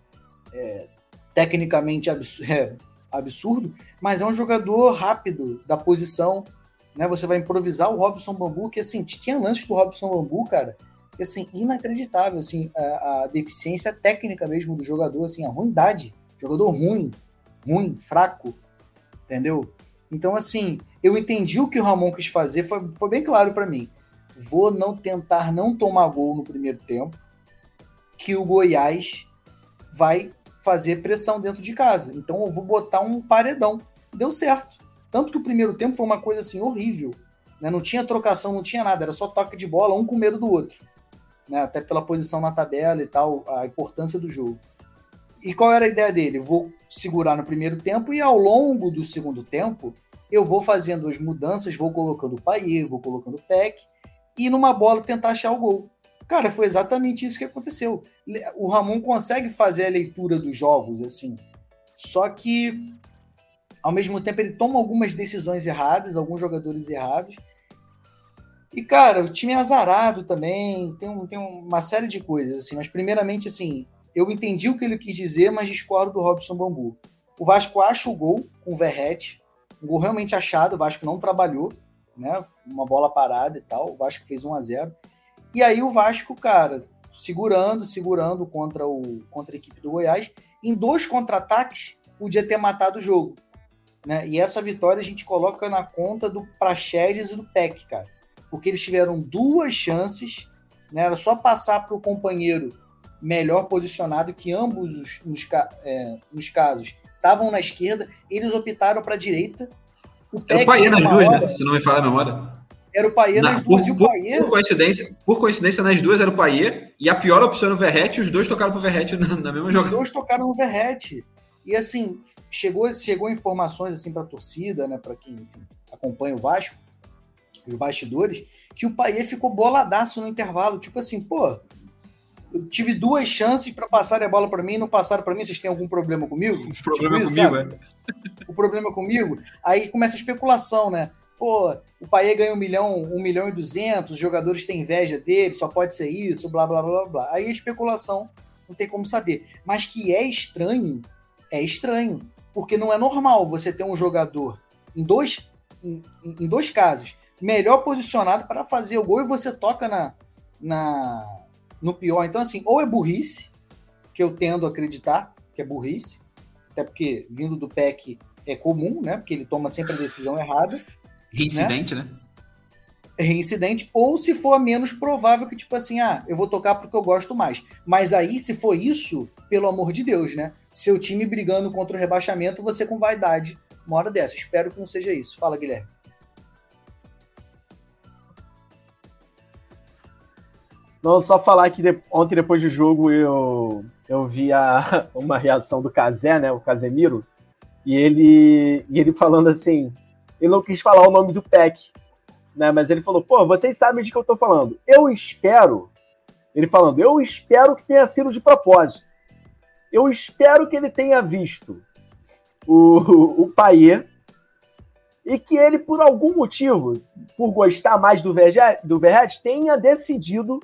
é, tecnicamente absurdo, é, absurdo, mas é um jogador rápido da posição, né? Você vai improvisar o Robson Bambu, que assim, tinha lances do Robson Bambu, cara, que assim, inacreditável, assim, a, a, deficiência técnica mesmo do jogador, assim, a ruindade, jogador ruim, ruim, fraco, entendeu? Então, assim, eu entendi o que o Ramon quis fazer, foi, foi bem claro para mim. Vou não tentar não tomar gol no primeiro tempo, que o Goiás vai fazer pressão dentro de casa. Então eu vou botar um paredão. Deu certo. Tanto que o primeiro tempo foi uma coisa assim horrível. Né? Não tinha trocação, não tinha nada, era só toque de bola, um com medo do outro. Né? Até pela posição na tabela e tal, a importância do jogo. E qual era a ideia dele? Vou segurar no primeiro tempo e ao longo do segundo tempo eu vou fazendo as mudanças, vou colocando o Paier, vou colocando o Peck e numa bola tentar achar o gol. Cara, foi exatamente isso que aconteceu. O Ramon consegue fazer a leitura dos jogos, assim. Só que ao mesmo tempo ele toma algumas decisões erradas, alguns jogadores errados. E, cara, o time é azarado também, tem, um, tem uma série de coisas, assim, mas primeiramente, assim, eu entendi o que ele quis dizer, mas discordo do Robson Bambu. O Vasco acha o gol com o Verrete, um gol realmente achado, o Vasco não trabalhou, né, uma bola parada e tal, o Vasco fez 1 a 0 E aí o Vasco, cara, segurando, segurando contra, o, contra a equipe do Goiás, em dois contra-ataques, podia ter matado o jogo. Né? E essa vitória a gente coloca na conta do Praxedes e do Peck, cara. Porque eles tiveram duas chances né? Era só passar para o companheiro melhor posicionado, que ambos os, nos, é, nos casos estavam na esquerda, eles optaram para a direita. O Era o Paê nas duas, hora, né? Se não me falar a memória. Era o Paê nas duas por, e o Paê... Por coincidência, por coincidência, nas duas era o Paê e a pior opção no Verrete, os dois tocaram pro Verrete na, na mesma jogada. Os dois tocaram no Verrete. E assim, chegou, chegou informações assim para a torcida, né, para quem enfim, acompanha o Vasco, os bastidores, que o Paê ficou boladaço no intervalo, tipo assim, pô, eu tive duas chances para passar a bola para mim, não passaram para mim, vocês têm algum problema comigo? O problema tipo comigo, é. O problema comigo? Aí começa a especulação, né? Pô, o Paê ganha um milhão, um milhão e duzentos, os jogadores têm inveja dele, só pode ser isso, blá, blá, blá, blá. Aí a especulação, não tem como saber. Mas que é estranho, é estranho. Porque não é normal você ter um jogador em dois, em, em dois casos, melhor posicionado para fazer o gol e você toca na, na, no pior. Então, assim, ou é burrice, que eu tendo a acreditar que é burrice, até porque vindo do PEC é comum, né? Porque ele toma sempre a decisão errada. Reincidente, né? né? Reincidente, ou se for menos provável que, tipo assim, ah, eu vou tocar porque eu gosto mais. Mas aí, se for isso, pelo amor de Deus, né? Seu time brigando contra o rebaixamento, você com vaidade, uma hora dessa. Espero que não seja isso. Fala, Guilherme. Não, só falar que de, ontem, depois do jogo, eu, eu vi a, uma reação do Casé, né? O Casemiro, e ele, e ele falando assim: ele não quis falar o nome do PEC, né? Mas ele falou: pô, vocês sabem de que eu tô falando. Eu espero, ele falando, eu espero que tenha sido de propósito. Eu espero que ele tenha visto o, o Paier e que ele, por algum motivo, por gostar mais do Verret, do Verret tenha decidido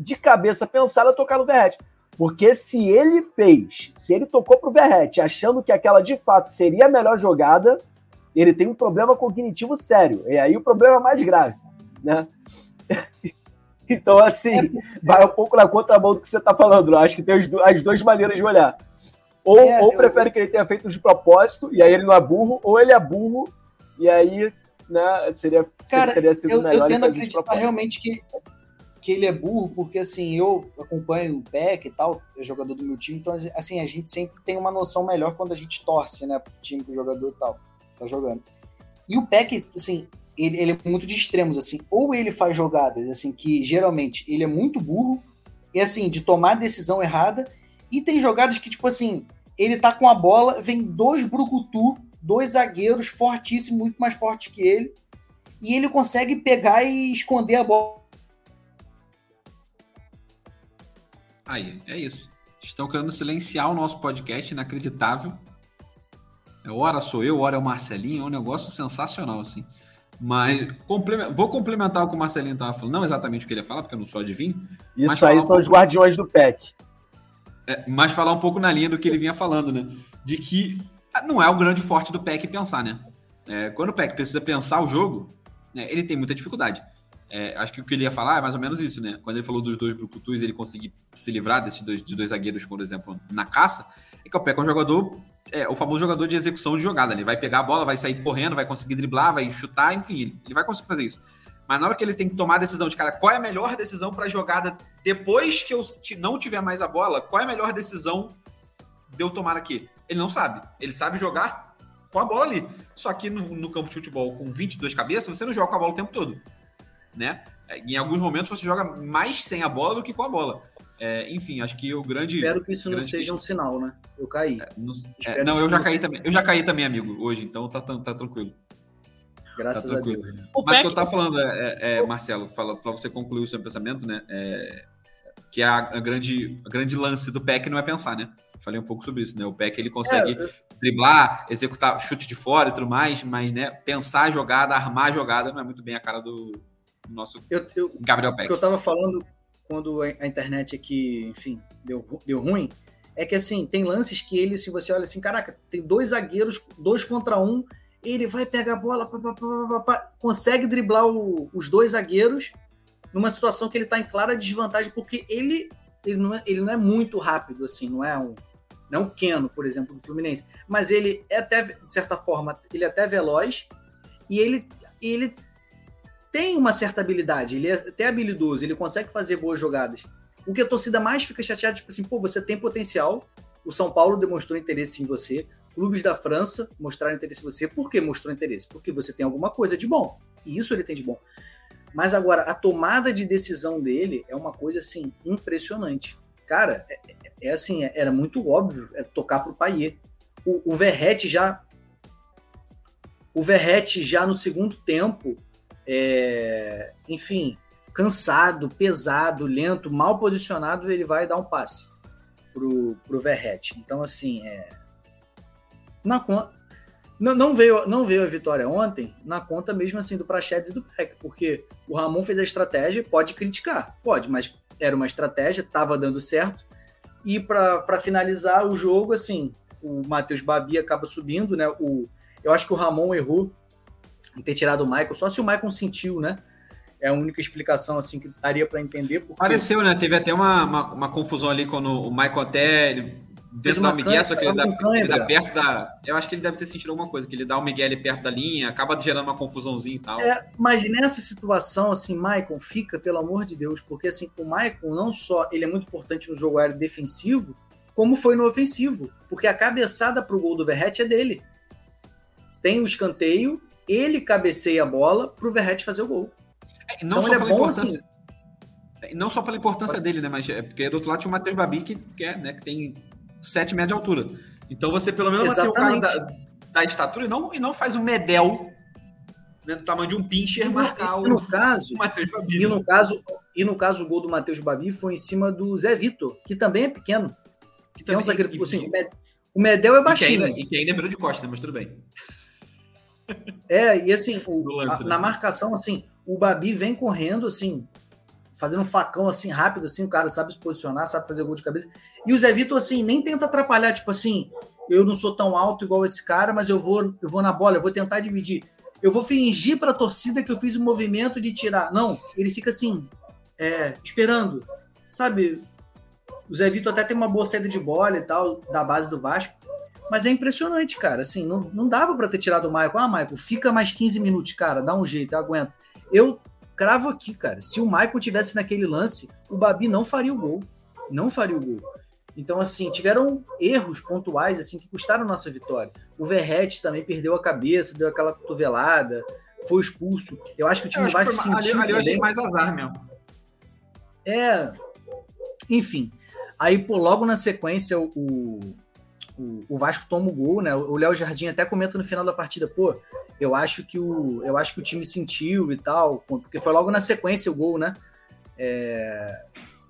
de cabeça pensada tocar no Verrete. Porque se ele fez, se ele tocou pro Verrete achando que aquela de fato seria a melhor jogada, ele tem um problema cognitivo sério. E aí o problema é mais grave, né? Então, assim, é vai um pouco na contramão do que você está falando. Eu acho que tem as duas maneiras de olhar. Ou, é, ou prefere eu... que ele tenha feito de propósito, e aí ele não é burro, ou ele é burro, e aí né, seria, Cara, teria sido eu, melhor. Eu tendo acreditar realmente que que ele é burro, porque assim, eu acompanho o Peck e tal, é jogador do meu time, então assim, a gente sempre tem uma noção melhor quando a gente torce, né, pro time que o jogador e tal tá jogando. E o Peck, assim, ele, ele, é muito de extremos, assim, ou ele faz jogadas, assim, que geralmente ele é muito burro, e assim, de tomar decisão errada, e tem jogadas que, tipo assim, ele tá com a bola, vem dois brucutu, dois zagueiros fortíssimos, muito mais fortes que ele, e ele consegue pegar e esconder a bola Aí, é isso. Estão querendo silenciar o nosso podcast, inacreditável. É, hora sou eu, hora é o Marcelinho, é um negócio sensacional, assim. Mas vou complementar o que o Marcelinho estava falando, não exatamente o que ele ia falar, porque eu não sou adivinho. Isso aí um são pouco... os guardiões do PEC. É, mas falar um pouco na linha do que ele vinha falando, né? De que não é o grande forte do PEC pensar, né? É, quando o PEC precisa pensar o jogo, né, ele tem muita dificuldade. É, acho que o que ele ia falar é mais ou menos isso, né? Quando ele falou dos dois brucutus, ele conseguir se livrar desses dois, de dois zagueiros, por exemplo, na caça, é que o Peca é um jogador, é, o famoso jogador de execução de jogada. Ele vai pegar a bola, vai sair correndo, vai conseguir driblar, vai chutar, enfim, ele, ele vai conseguir fazer isso. Mas na hora que ele tem que tomar a decisão de, cara, qual é a melhor decisão para a jogada depois que eu não tiver mais a bola, qual é a melhor decisão de eu tomar aqui? Ele não sabe. Ele sabe jogar com a bola ali. Só que no, no campo de futebol com 22 cabeças, você não joga com a bola o tempo todo né? Em alguns momentos você joga mais sem a bola do que com a bola. É, enfim, acho que o grande. Espero que isso não seja um sinal, né? Eu caí. É, não, é, não eu já caí também. Eu já caí também, amigo, hoje, então tá, tá, tá tranquilo. Graças tá tranquilo. a Deus. O Mas o que eu tava falando, é, é, é Marcelo, fala para você concluir o seu pensamento, né? É, que a, a, grande, a grande lance do PEC não é pensar, né? Falei um pouco sobre isso, né? O PEC ele consegue driblar, executar chute de fora e tudo mais, mas né, pensar a jogada, armar a jogada não é muito bem a cara do, nosso eu, eu, Gabriel Peck. O que eu estava falando quando a internet aqui, enfim, deu, deu ruim, é que assim, tem lances que ele, se você olha assim, caraca, tem dois zagueiros, dois contra um, ele vai pegar a bola, pá, pá, pá, consegue driblar o, os dois zagueiros numa situação que ele está em clara desvantagem, porque ele, ele, não é, ele não é muito rápido, assim, não é um. Não é um Keno, por exemplo, do Fluminense. Mas ele é até, de certa forma, ele é até veloz e ele, ele tem uma certa habilidade, ele é até habilidoso, ele consegue fazer boas jogadas. O que a torcida mais fica chateada, tipo assim, pô, você tem potencial, o São Paulo demonstrou interesse em você, clubes da França mostraram interesse em você. Por que mostrou interesse? Porque você tem alguma coisa de bom. E isso ele tem de bom. Mas agora, a tomada de decisão dele é uma coisa assim impressionante. Cara, é, é, é assim, é, era muito óbvio é tocar pro Paier. O, o Verrete já. O Verrete já no segundo tempo, é, enfim, cansado, pesado, lento, mal posicionado, ele vai dar um passe pro, pro Verrete. Então, assim, é, na conta. Não, não, veio, não veio a vitória ontem na conta mesmo assim do Prachedes e do Peck, porque o Ramon fez a estratégia, pode criticar, pode, mas era uma estratégia, estava dando certo. E para finalizar o jogo, assim, o Matheus Babi acaba subindo, né? O, eu acho que o Ramon errou ter tirado o Michael, só se o Michael sentiu, né? É a única explicação assim que daria para entender. Porque... Pareceu, né? Teve até uma, uma, uma, confusão ali quando o Michael até ele dentro da Miguel, só que ele dá, ele dá, perto da. Eu acho que ele deve ter sentido alguma coisa, que ele dá o Miguel ali perto da linha, acaba gerando uma confusãozinha e tal. É, mas nessa situação, assim, Michael fica, pelo amor de Deus, porque assim, o Michael não só ele é muito importante no jogo aéreo defensivo, como foi no ofensivo, porque a cabeçada pro gol do Verrete é dele. Tem o escanteio, ele cabeceia a bola pro Verrete fazer o gol. É, não então, só pela é importância. Assim, não só pela importância dele, né? Mas é porque do outro lado tinha o Matheus Babi, que, que, é, né, que tem 7 metros de altura. Então você pelo menos tem o cara da, da, estatura e não, e não faz um medel né, do tamanho de um pincher Sim, marcar e, o, no caso, o Matheus Babi. E no, caso, e no caso, o gol do Matheus Babi foi em cima do Zé Vitor, que também é pequeno. Que também, é um assim, o Medel é baixinho. E que ainda, e que ainda virou de costa, mas tudo bem. É, e assim, o, lance, a, né? na marcação, assim, o Babi vem correndo, assim, fazendo um facão assim rápido, assim, o cara sabe se posicionar, sabe fazer gol de cabeça. E o Zé Vitor, assim, nem tenta atrapalhar, tipo assim, eu não sou tão alto igual esse cara, mas eu vou, eu vou na bola, eu vou tentar dividir. Eu vou fingir para a torcida que eu fiz o um movimento de tirar. Não, ele fica assim, é, esperando. Sabe? O Zé Vitor até tem uma boa saída de bola e tal, da base do Vasco. Mas é impressionante, cara. Assim, não, não dava para ter tirado o Michael. Ah, Michael, fica mais 15 minutos, cara, dá um jeito, aguenta. Eu cravo aqui, cara. Se o Michael tivesse naquele lance, o Babi não faria o gol. Não faria o gol. Então, assim, tiveram erros pontuais assim que custaram nossa vitória. O Verrete também perdeu a cabeça, deu aquela cotovelada, foi expulso. Eu acho que o time vai sentir. Ali, ali eu achei mais azar mesmo. É. Enfim. Aí, pô, logo na sequência, o, o, o Vasco toma o gol, né? O Léo Jardim até comenta no final da partida, pô, eu acho que o, eu acho que o time sentiu e tal, porque foi logo na sequência o gol, né? É,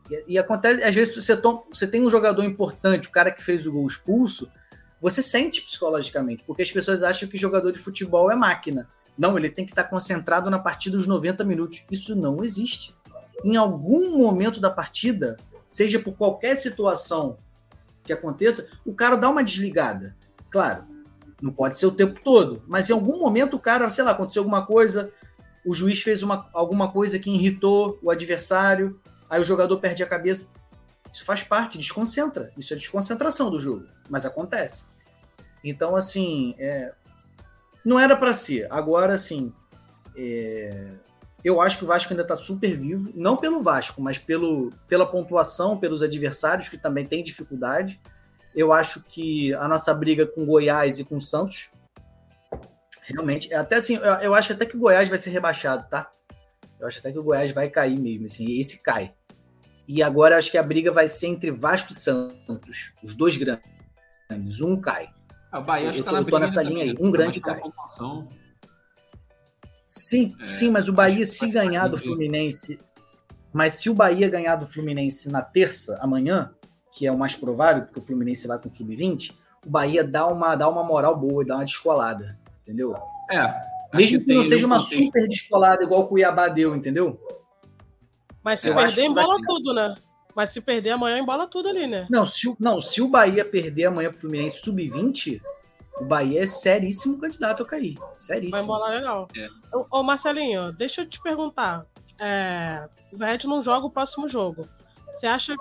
e, e, acontece, às vezes você, toma, você tem um jogador importante, o cara que fez o gol expulso, você sente psicologicamente, porque as pessoas acham que jogador de futebol é máquina. Não, ele tem que estar concentrado na partida dos 90 minutos. Isso não existe. Em algum momento da partida, seja por qualquer situação que aconteça, o cara dá uma desligada. Claro, não pode ser o tempo todo, mas em algum momento o cara, sei lá, aconteceu alguma coisa, o juiz fez uma, alguma coisa que irritou o adversário, aí o jogador perde a cabeça. Isso faz parte, desconcentra. Isso é desconcentração do jogo, mas acontece. Então, assim, é, não era para ser. Agora, assim, é, eu acho que o Vasco ainda está super vivo, não pelo Vasco, mas pelo, pela pontuação, pelos adversários que também têm dificuldade. Eu acho que a nossa briga com Goiás e com Santos, realmente, é até assim, eu, eu acho até que o Goiás vai ser rebaixado, tá? Eu acho até que o Goiás vai cair mesmo, assim, esse cai. E agora acho que a briga vai ser entre Vasco e Santos, os dois grandes. Um cai. Ah, o Bahia está na briga nessa linha aí, um grande cai. Sim, é, sim, mas o Bahia se ganhar do Fluminense, mas se o Bahia ganhar do Fluminense na terça, amanhã, que é o mais provável, porque o Fluminense vai com sub-20, o Bahia dá uma, dá uma moral boa e dá uma descolada, entendeu? É. Mesmo que, não seja uma super descolada igual o Cuiabá deu, entendeu? Mas se Eu perder, embola tudo, né? Mas se perder amanhã, embola tudo ali, né? Não, se, não, se o Bahia perder amanhã pro Fluminense sub-20, o Bahia é seríssimo candidato a cair. Seríssimo. Vai embolar legal. É. Ô, ô, Marcelinho, deixa eu te perguntar. É, o Red não joga o próximo jogo. Você acha,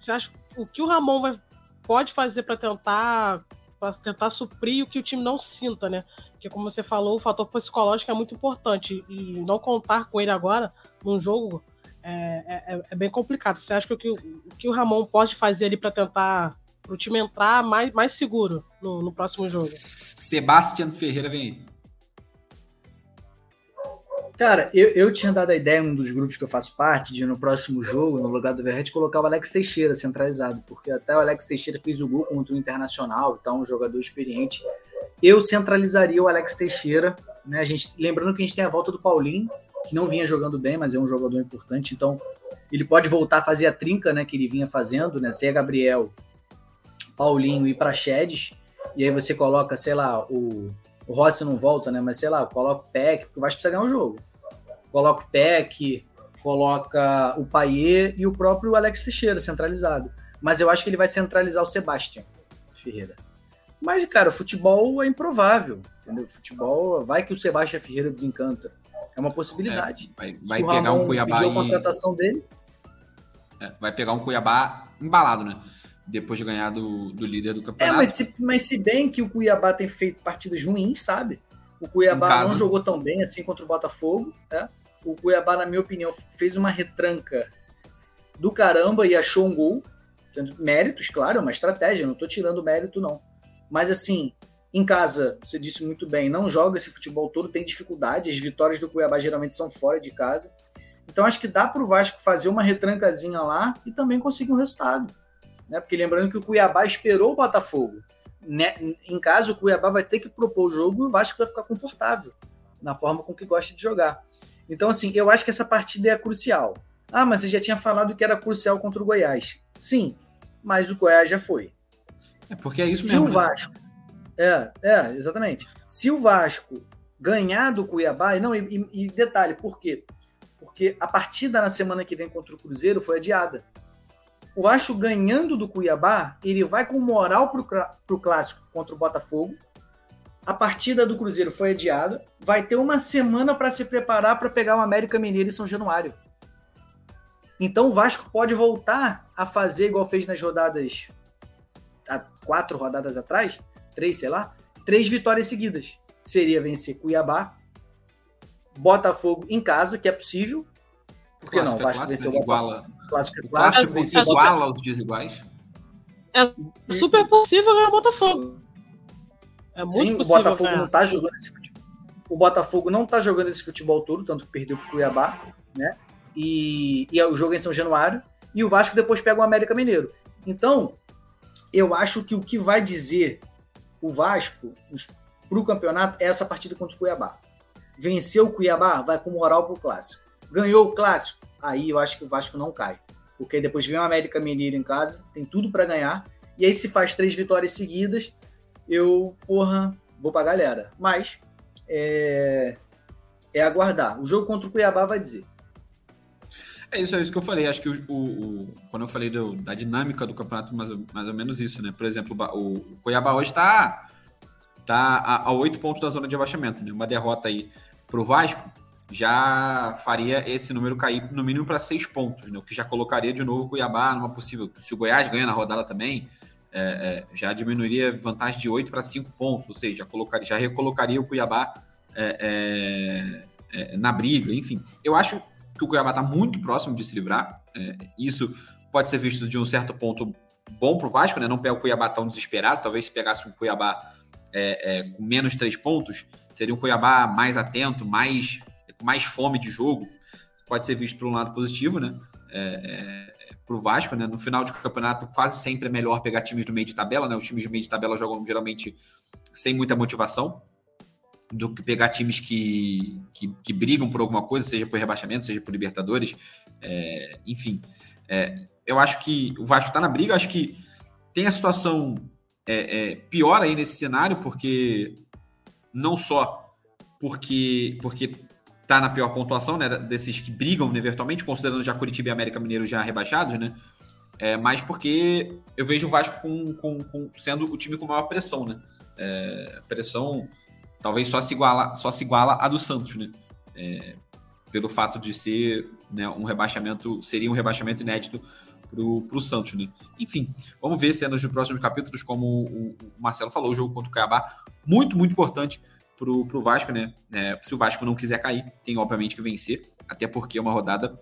você acha o que o Ramon vai, pode fazer para tentar para tentar suprir o que o time não sinta, né? Porque, como você falou, o fator psicológico é muito importante. E não contar com ele agora num jogo é, é, é bem complicado. Você acha que o que, o que o Ramon pode fazer ali para tentar o time entrar mais, mais seguro no, no próximo jogo? Sebastião Ferreira vem aí. Cara, eu, eu tinha dado a ideia em um dos grupos que eu faço parte de no próximo jogo, no lugar do Verret, colocar o Alex Teixeira centralizado, porque até o Alex Teixeira fez o gol contra o Internacional, então um jogador experiente. Eu centralizaria o Alex Teixeira, né? A gente, lembrando que a gente tem a volta do Paulinho, que não vinha jogando bem, mas é um jogador importante, então ele pode voltar a fazer a trinca, né, que ele vinha fazendo, né? Ser Gabriel, Paulinho e Praxedes, e aí você coloca, sei lá, o, o Rossi não volta, né? Mas sei lá, coloca o Peck, porque o Vasco precisa ganhar um jogo coloca o Peck, coloca o Paier e o próprio Alex Teixeira centralizado. Mas eu acho que ele vai centralizar o Sebastião Ferreira. Mas, cara, o futebol é improvável, entendeu? Futebol, vai que o Sebastião Ferreira desencanta. É uma possibilidade. É, vai, vai pegar um Cuiabá a contratação dele. É, vai pegar um Cuiabá embalado, né? Depois de ganhar do, do líder do campeonato. É, mas se, mas se bem que o Cuiabá tem feito partidas ruins, sabe? O Cuiabá não jogou tão bem assim contra o Botafogo, né? o Cuiabá, na minha opinião, fez uma retranca do caramba e achou um gol. Méritos, claro, é uma estratégia, não estou tirando mérito, não. Mas assim, em casa, você disse muito bem, não joga esse futebol todo, tem dificuldade. As vitórias do Cuiabá geralmente são fora de casa. Então acho que dá para o Vasco fazer uma retrancazinha lá e também conseguir um resultado. Né? Porque lembrando que o Cuiabá esperou o Botafogo. Né? Em casa, o Cuiabá vai ter que propor o jogo e o Vasco vai ficar confortável na forma com que gosta de jogar. Então, assim, eu acho que essa partida é crucial. Ah, mas você já tinha falado que era crucial contra o Goiás. Sim, mas o Goiás já foi. É porque é isso Se mesmo. Se o né? Vasco. É, é, exatamente. Se o Vasco ganhar do Cuiabá, e não, e, e, detalhe, por quê? Porque a partida na semana que vem contra o Cruzeiro foi adiada. O Vasco ganhando do Cuiabá, ele vai com moral para o clássico contra o Botafogo a partida do Cruzeiro foi adiada. Vai ter uma semana para se preparar para pegar o América Mineiro em São Januário. Então o Vasco pode voltar a fazer igual fez nas rodadas. Há quatro rodadas atrás, três, sei lá, três vitórias seguidas. Seria vencer Cuiabá, Botafogo em casa, que é possível. Por que não? O Vasco venceu o iguala, clássico, é clássico, clássico iguala aos desiguais. É super possível ganhar o Botafogo. É muito Sim, o Botafogo não tá jogando esse futebol. O Botafogo não tá jogando esse futebol todo, tanto que perdeu pro Cuiabá, né? E, e o jogo é em São Januário. E o Vasco depois pega o América Mineiro. Então, eu acho que o que vai dizer o Vasco pro campeonato é essa partida contra o Cuiabá. Venceu o Cuiabá, vai com moral pro clássico. Ganhou o clássico, aí eu acho que o Vasco não cai. Porque depois vem o América Mineiro em casa, tem tudo para ganhar. E aí se faz três vitórias seguidas, eu, porra, vou pra galera. Mas é, é aguardar. O jogo contra o Cuiabá vai dizer. É isso, é isso que eu falei. Acho que o, o, o quando eu falei do, da dinâmica do campeonato, mais, mais ou menos isso, né? Por exemplo, o, o Cuiabá hoje está tá a oito pontos da zona de abaixamento, né? Uma derrota aí pro Vasco já faria esse número cair no mínimo para seis pontos, né? O que já colocaria de novo o Cuiabá numa possível. Se o Goiás ganha na rodada também, é, é, já diminuiria vantagem de 8 para 5 pontos, ou seja, colocaria, já recolocaria o Cuiabá é, é, é, na briga, enfim. Eu acho que o Cuiabá está muito próximo de se livrar. É, isso pode ser visto de um certo ponto bom para o Vasco, né? Não pega o Cuiabá tão desesperado. Talvez se pegasse um Cuiabá com menos três pontos, seria um Cuiabá mais atento, mais com mais fome de jogo. Pode ser visto por um lado positivo, né? É, para o Vasco, né? No final de campeonato, quase sempre é melhor pegar times do meio de tabela, né? Os times do meio de tabela jogam geralmente sem muita motivação do que pegar times que, que, que brigam por alguma coisa, seja por rebaixamento, seja por Libertadores, é, enfim. É, eu acho que o Vasco está na briga, acho que tem a situação é, é, pior aí nesse cenário, porque não só porque porque tá na pior pontuação, né? Desses que brigam né, virtualmente, considerando já Curitiba e América Mineiro já rebaixados, né? É, mas porque eu vejo o Vasco com, com, com sendo o time com maior pressão, né? É, pressão talvez só se iguala, só se iguala a do Santos, né? É, pelo fato de ser né, um rebaixamento, seria um rebaixamento inédito para o Santos, né? Enfim, vamos ver cenas nos próximos capítulos, como o, o Marcelo falou, o jogo contra o Cuiabá, muito, muito importante pro, pro Vasco, né? É, se o Vasco não quiser cair, tem obviamente que vencer, até porque é uma rodada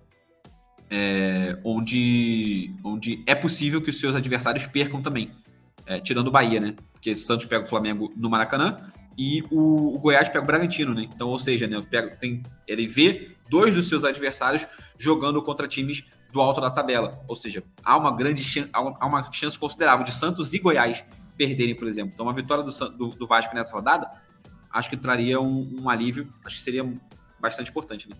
é, onde, onde é possível que os seus adversários percam também. É, tirando o Bahia, né? Porque o Santos pega o Flamengo no Maracanã e o, o Goiás pega o Bragantino, né? Então, ou seja, né, tem, ele vê dois dos seus adversários jogando contra times do alto da tabela. Ou seja, há uma grande chance, há uma chance considerável de Santos e Goiás perderem, por exemplo. Então, uma vitória do, do, do Vasco nessa rodada, acho que traria um, um, alívio, acho que seria bastante importante. Né?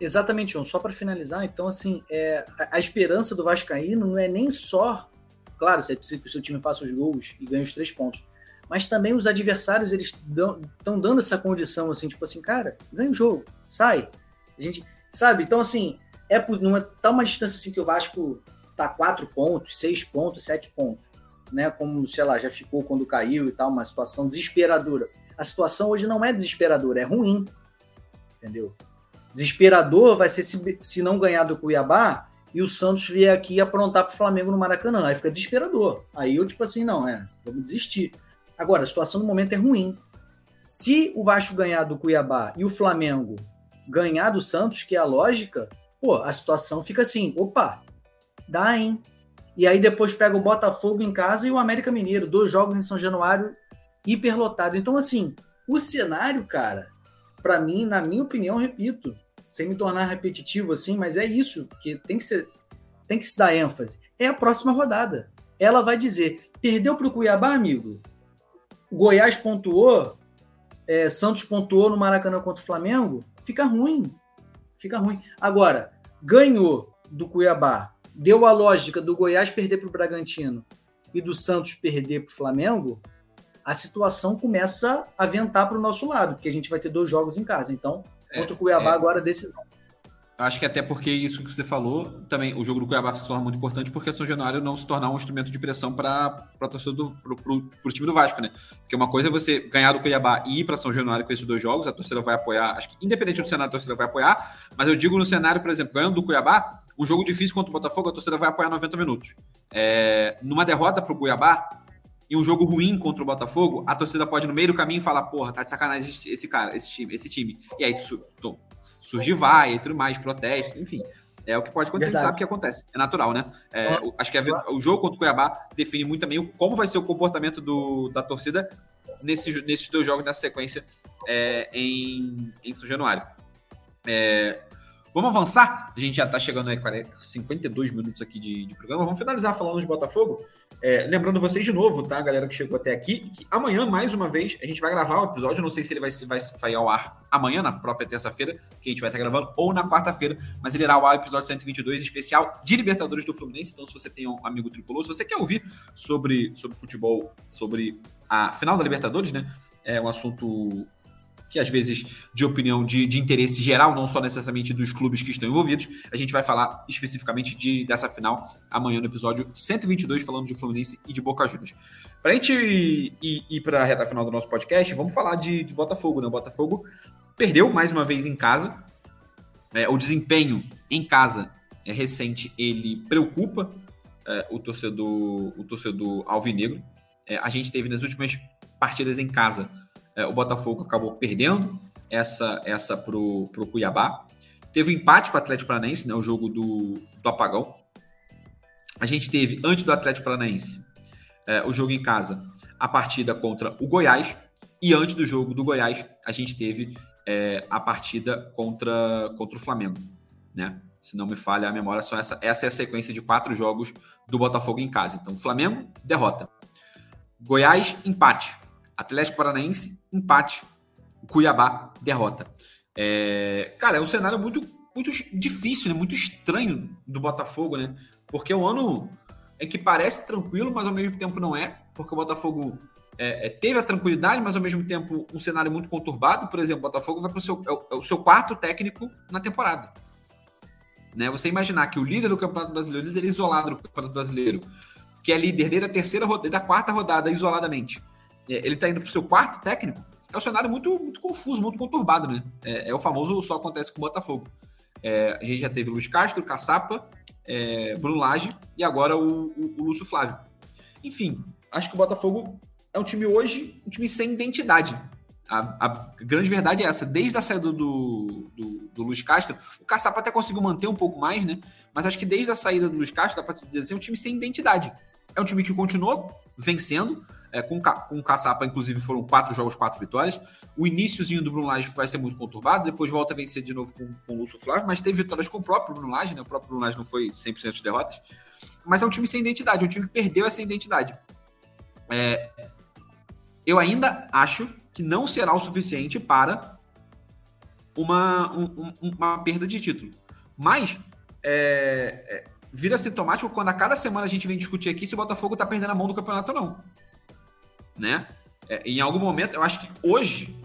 Exatamente, João. Só para finalizar, então, assim, é, a, a, esperança do Vascaíno não é nem só, claro, você precisa que o seu time faça os gols e ganhe os três pontos, mas também os adversários, eles estão dando essa condição, assim, tipo assim, cara, ganha o jogo, sai. A gente, sabe? Então, assim, é por numa, tá uma distância assim que o Vasco tá quatro pontos, seis pontos, sete pontos, né? Como, sei lá, já ficou quando caiu e tal, uma situação desesperadora. A situação hoje não é desesperadora, é ruim, entendeu? Desesperador vai ser se, se não ganhar do Cuiabá e o Santos vier aqui aprontar para o Flamengo no Maracanã. Aí fica desesperador. Aí eu, tipo assim, não, é, vamos desistir. Agora, a situação no momento é ruim. Se o Vasco ganhar do Cuiabá e o Flamengo ganhar do Santos, que é a lógica, pô, a situação fica assim, opa, dá, hein? E aí depois pega o Botafogo em casa e o América Mineiro, dois jogos em São Januário hiperlotado. Então, assim, o cenário, cara, para mim, na minha opinião, repito, sem me tornar repetitivo assim, mas é isso que tem que ser, tem que se dar ênfase. É a próxima rodada. Ela vai dizer: perdeu para o Cuiabá, amigo? Goiás pontuou, é, Santos pontuou no Maracanã contra o Flamengo, fica ruim. Fica ruim. Agora, ganhou do Cuiabá, deu a lógica do Goiás perder para o Bragantino e do Santos perder para o Flamengo, a situação começa a ventar para o nosso lado, porque a gente vai ter dois jogos em casa. Então, é, contra o Cuiabá, é, agora decisão. Acho que até porque isso que você falou, também o jogo do Cuiabá se torna muito importante porque a São Januário não se tornar um instrumento de pressão para o time do Vasco, né? Porque uma coisa é você ganhar do Cuiabá e ir para São Januário com esses dois jogos, a torcida vai apoiar, acho que independente do cenário, a torcida vai apoiar, mas eu digo no cenário, por exemplo, ganhando do Cuiabá, um jogo difícil contra o Botafogo, a torcida vai apoiar 90 minutos. É, numa derrota para o Cuiabá, e um jogo ruim contra o Botafogo, a torcida pode no meio do caminho falar, porra, tá de sacanagem esse cara, esse time, esse time. E aí tu, surge vai e tudo mais, protesto, enfim. É o que pode acontecer, Verdade. a gente sabe que acontece. É natural, né? É, o, acho que a, o jogo contra o Cuiabá define muito também como vai ser o comportamento do, da torcida nesse, nesses dois jogos nessa sequência é, em, em São Januário. É, vamos avançar? A gente já está chegando aí 52 minutos aqui de, de, programa. Vamos finalizar falando de Botafogo. É, lembrando vocês de novo, tá, galera que chegou até aqui, que amanhã, mais uma vez, a gente vai gravar o episódio. Não sei se ele vai, vai, vai ao ar amanhã, na própria terça-feira, que a gente vai estar gravando, ou na quarta-feira, mas ele irá ao ar o episódio 122, especial de Libertadores do Fluminense. Então, se você tem um amigo tricolor, se você quer ouvir sobre, sobre futebol, sobre a final da Libertadores, né? É um assunto que às vezes de opinião de, de interesse geral, não só necessariamente dos clubes que estão envolvidos. A gente vai falar especificamente de, dessa final amanhã no episódio 122, falando de Fluminense e de Boca Juniors. Para a gente ir, ir, para a reta final do nosso podcast, vamos falar de, de Botafogo. Né? O Botafogo perdeu mais uma vez em casa. É, o desempenho em casa é recente, ele preocupa é, o torcedor, o torcedor alvinegro. É, a gente teve nas últimas partidas em casa é, o Botafogo acabou perdendo essa essa pro, pro Cuiabá. Teve um empate com o Atlético Paranaense, né, o jogo do, do apagão. A gente teve, antes do Atlético Paranaense, é, o jogo em casa, a partida contra o Goiás. E antes do jogo do Goiás, a gente teve é, a partida contra, contra o Flamengo. Né? Se não me falha a memória, só essa, essa é a sequência de quatro jogos do Botafogo em casa. Então, Flamengo, derrota. Goiás, empate. Atlético Paranaense, empate. Cuiabá, derrota. É, cara, é um cenário muito, muito difícil, né? muito estranho do Botafogo, né? Porque é um ano é que parece tranquilo, mas ao mesmo tempo não é, porque o Botafogo é, é, teve a tranquilidade, mas ao mesmo tempo um cenário muito conturbado. Por exemplo, o Botafogo vai para o seu, é o, é o seu quarto técnico na temporada. Né? Você imaginar que o líder do Campeonato Brasileiro, o líder isolado do Campeonato Brasileiro, que é líder desde a terceira rodada, da quarta rodada isoladamente, é, ele está indo para o seu quarto técnico, é um cenário muito, muito confuso, muito conturbado, né? É, é o famoso só acontece com o Botafogo. É, a gente já teve Luiz Castro, Caçapa, é, Bruno Lage e agora o, o, o, Lúcio Flávio. Enfim, acho que o Botafogo é um time hoje, um time sem identidade. A, a, grande verdade é essa. Desde a saída do, do, do Luiz Castro, o Caçapa até conseguiu manter um pouco mais, né? Mas acho que desde a saída do Luiz Castro, dá para dizer assim, é um time sem identidade. É um time que continuou vencendo, é, com, com o Caçapa, inclusive, foram quatro jogos, quatro vitórias. O iníciozinho do Bruno Lage vai ser muito conturbado, depois volta a vencer de novo com, com o Lúcio Flávio, mas teve vitórias com o próprio Bruno Lage, né? O próprio Bruno Lage não foi 100% de derrotas. Mas é um time sem identidade, é um time que perdeu essa identidade. É, eu ainda acho que não será o suficiente para uma, um, uma perda de título. Mas é, é, vira sintomático quando a cada semana a gente vem discutir aqui se o Botafogo está perdendo a mão do campeonato ou não né? É, em algum momento, eu acho que hoje,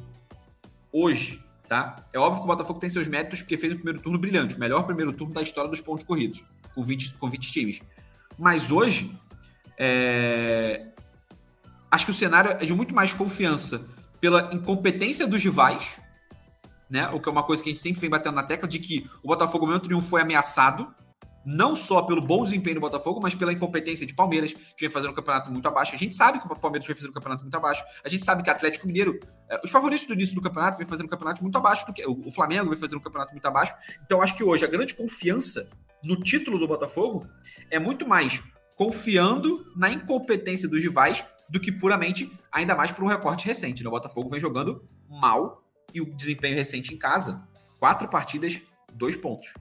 hoje, tá? É óbvio que o Botafogo tem seus méritos porque fez o primeiro turno brilhante, o melhor primeiro turno da história dos pontos corridos, com 20, com 20 times. Mas hoje, é... acho que o cenário é de muito mais confiança pela incompetência dos rivais, né? O que é uma coisa que a gente sempre vem batendo na tecla de que o Botafogo, mesmo triunfo, foi ameaçado não só pelo bom desempenho do Botafogo, mas pela incompetência de Palmeiras, que vem fazendo um campeonato muito abaixo. A gente sabe que o Palmeiras vem fazendo um campeonato muito abaixo. A gente sabe que o Atlético Mineiro, eh, os favoritos do início do campeonato, vem fazendo um campeonato muito abaixo do que o Flamengo vem fazendo um campeonato muito abaixo. Então acho que hoje a grande confiança no título do Botafogo é muito mais confiando na incompetência dos rivais do que puramente, ainda mais por um recorte recente. Né? O Botafogo vem jogando mal e o desempenho recente em casa, quatro partidas, dois pontos.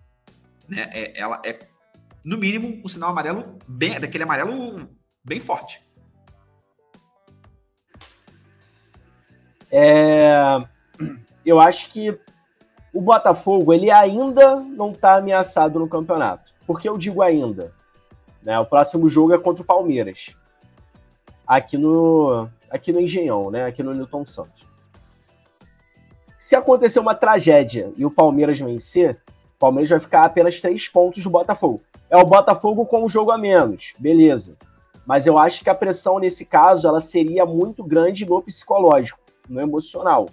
Né? É, ela é no mínimo, um sinal amarelo bem, daquele amarelo bem forte. É, eu acho que o Botafogo ele ainda não está ameaçado no campeonato. Por que eu digo ainda? Né, o próximo jogo é contra o Palmeiras. Aqui no, aqui no Engenhão, né, aqui no Newton Santos. Se acontecer uma tragédia e o Palmeiras vencer, o Palmeiras vai ficar apenas três pontos do Botafogo é o Botafogo com um jogo a menos, beleza. Mas eu acho que a pressão nesse caso ela seria muito grande no psicológico, no emocional.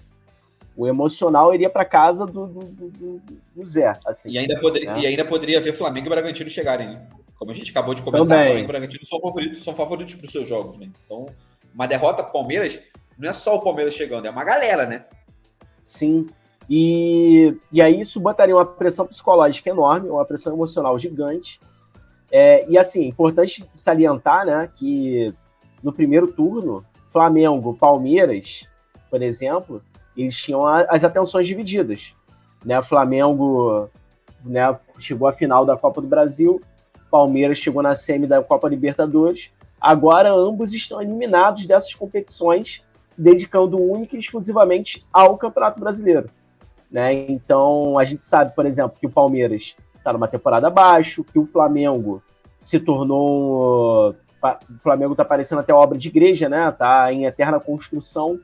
O emocional iria para casa do, do, do, do, Zé. Assim, e, ainda poderia, né? e ainda poderia ver Flamengo e Bragantino chegarem, né? Como a gente acabou de comentar, Também. Flamengo e Bragantino são favoritos, são favoritos para os seus jogos, né? Então, uma derrota para Palmeiras não é só o Palmeiras chegando, é uma galera, né? Sim. E, e aí isso botaria uma pressão psicológica enorme, uma pressão emocional gigante. É, e assim, importante salientar né, que no primeiro turno, Flamengo, Palmeiras, por exemplo, eles tinham as atenções divididas. Né? Flamengo né, chegou à final da Copa do Brasil, Palmeiras chegou na semi da Copa Libertadores. Agora ambos estão eliminados dessas competições, se dedicando única e exclusivamente ao Campeonato Brasileiro. Né? Então a gente sabe, por exemplo, que o Palmeiras está numa temporada abaixo, que o Flamengo se tornou. O Flamengo está parecendo até obra de igreja, né? Tá em eterna construção,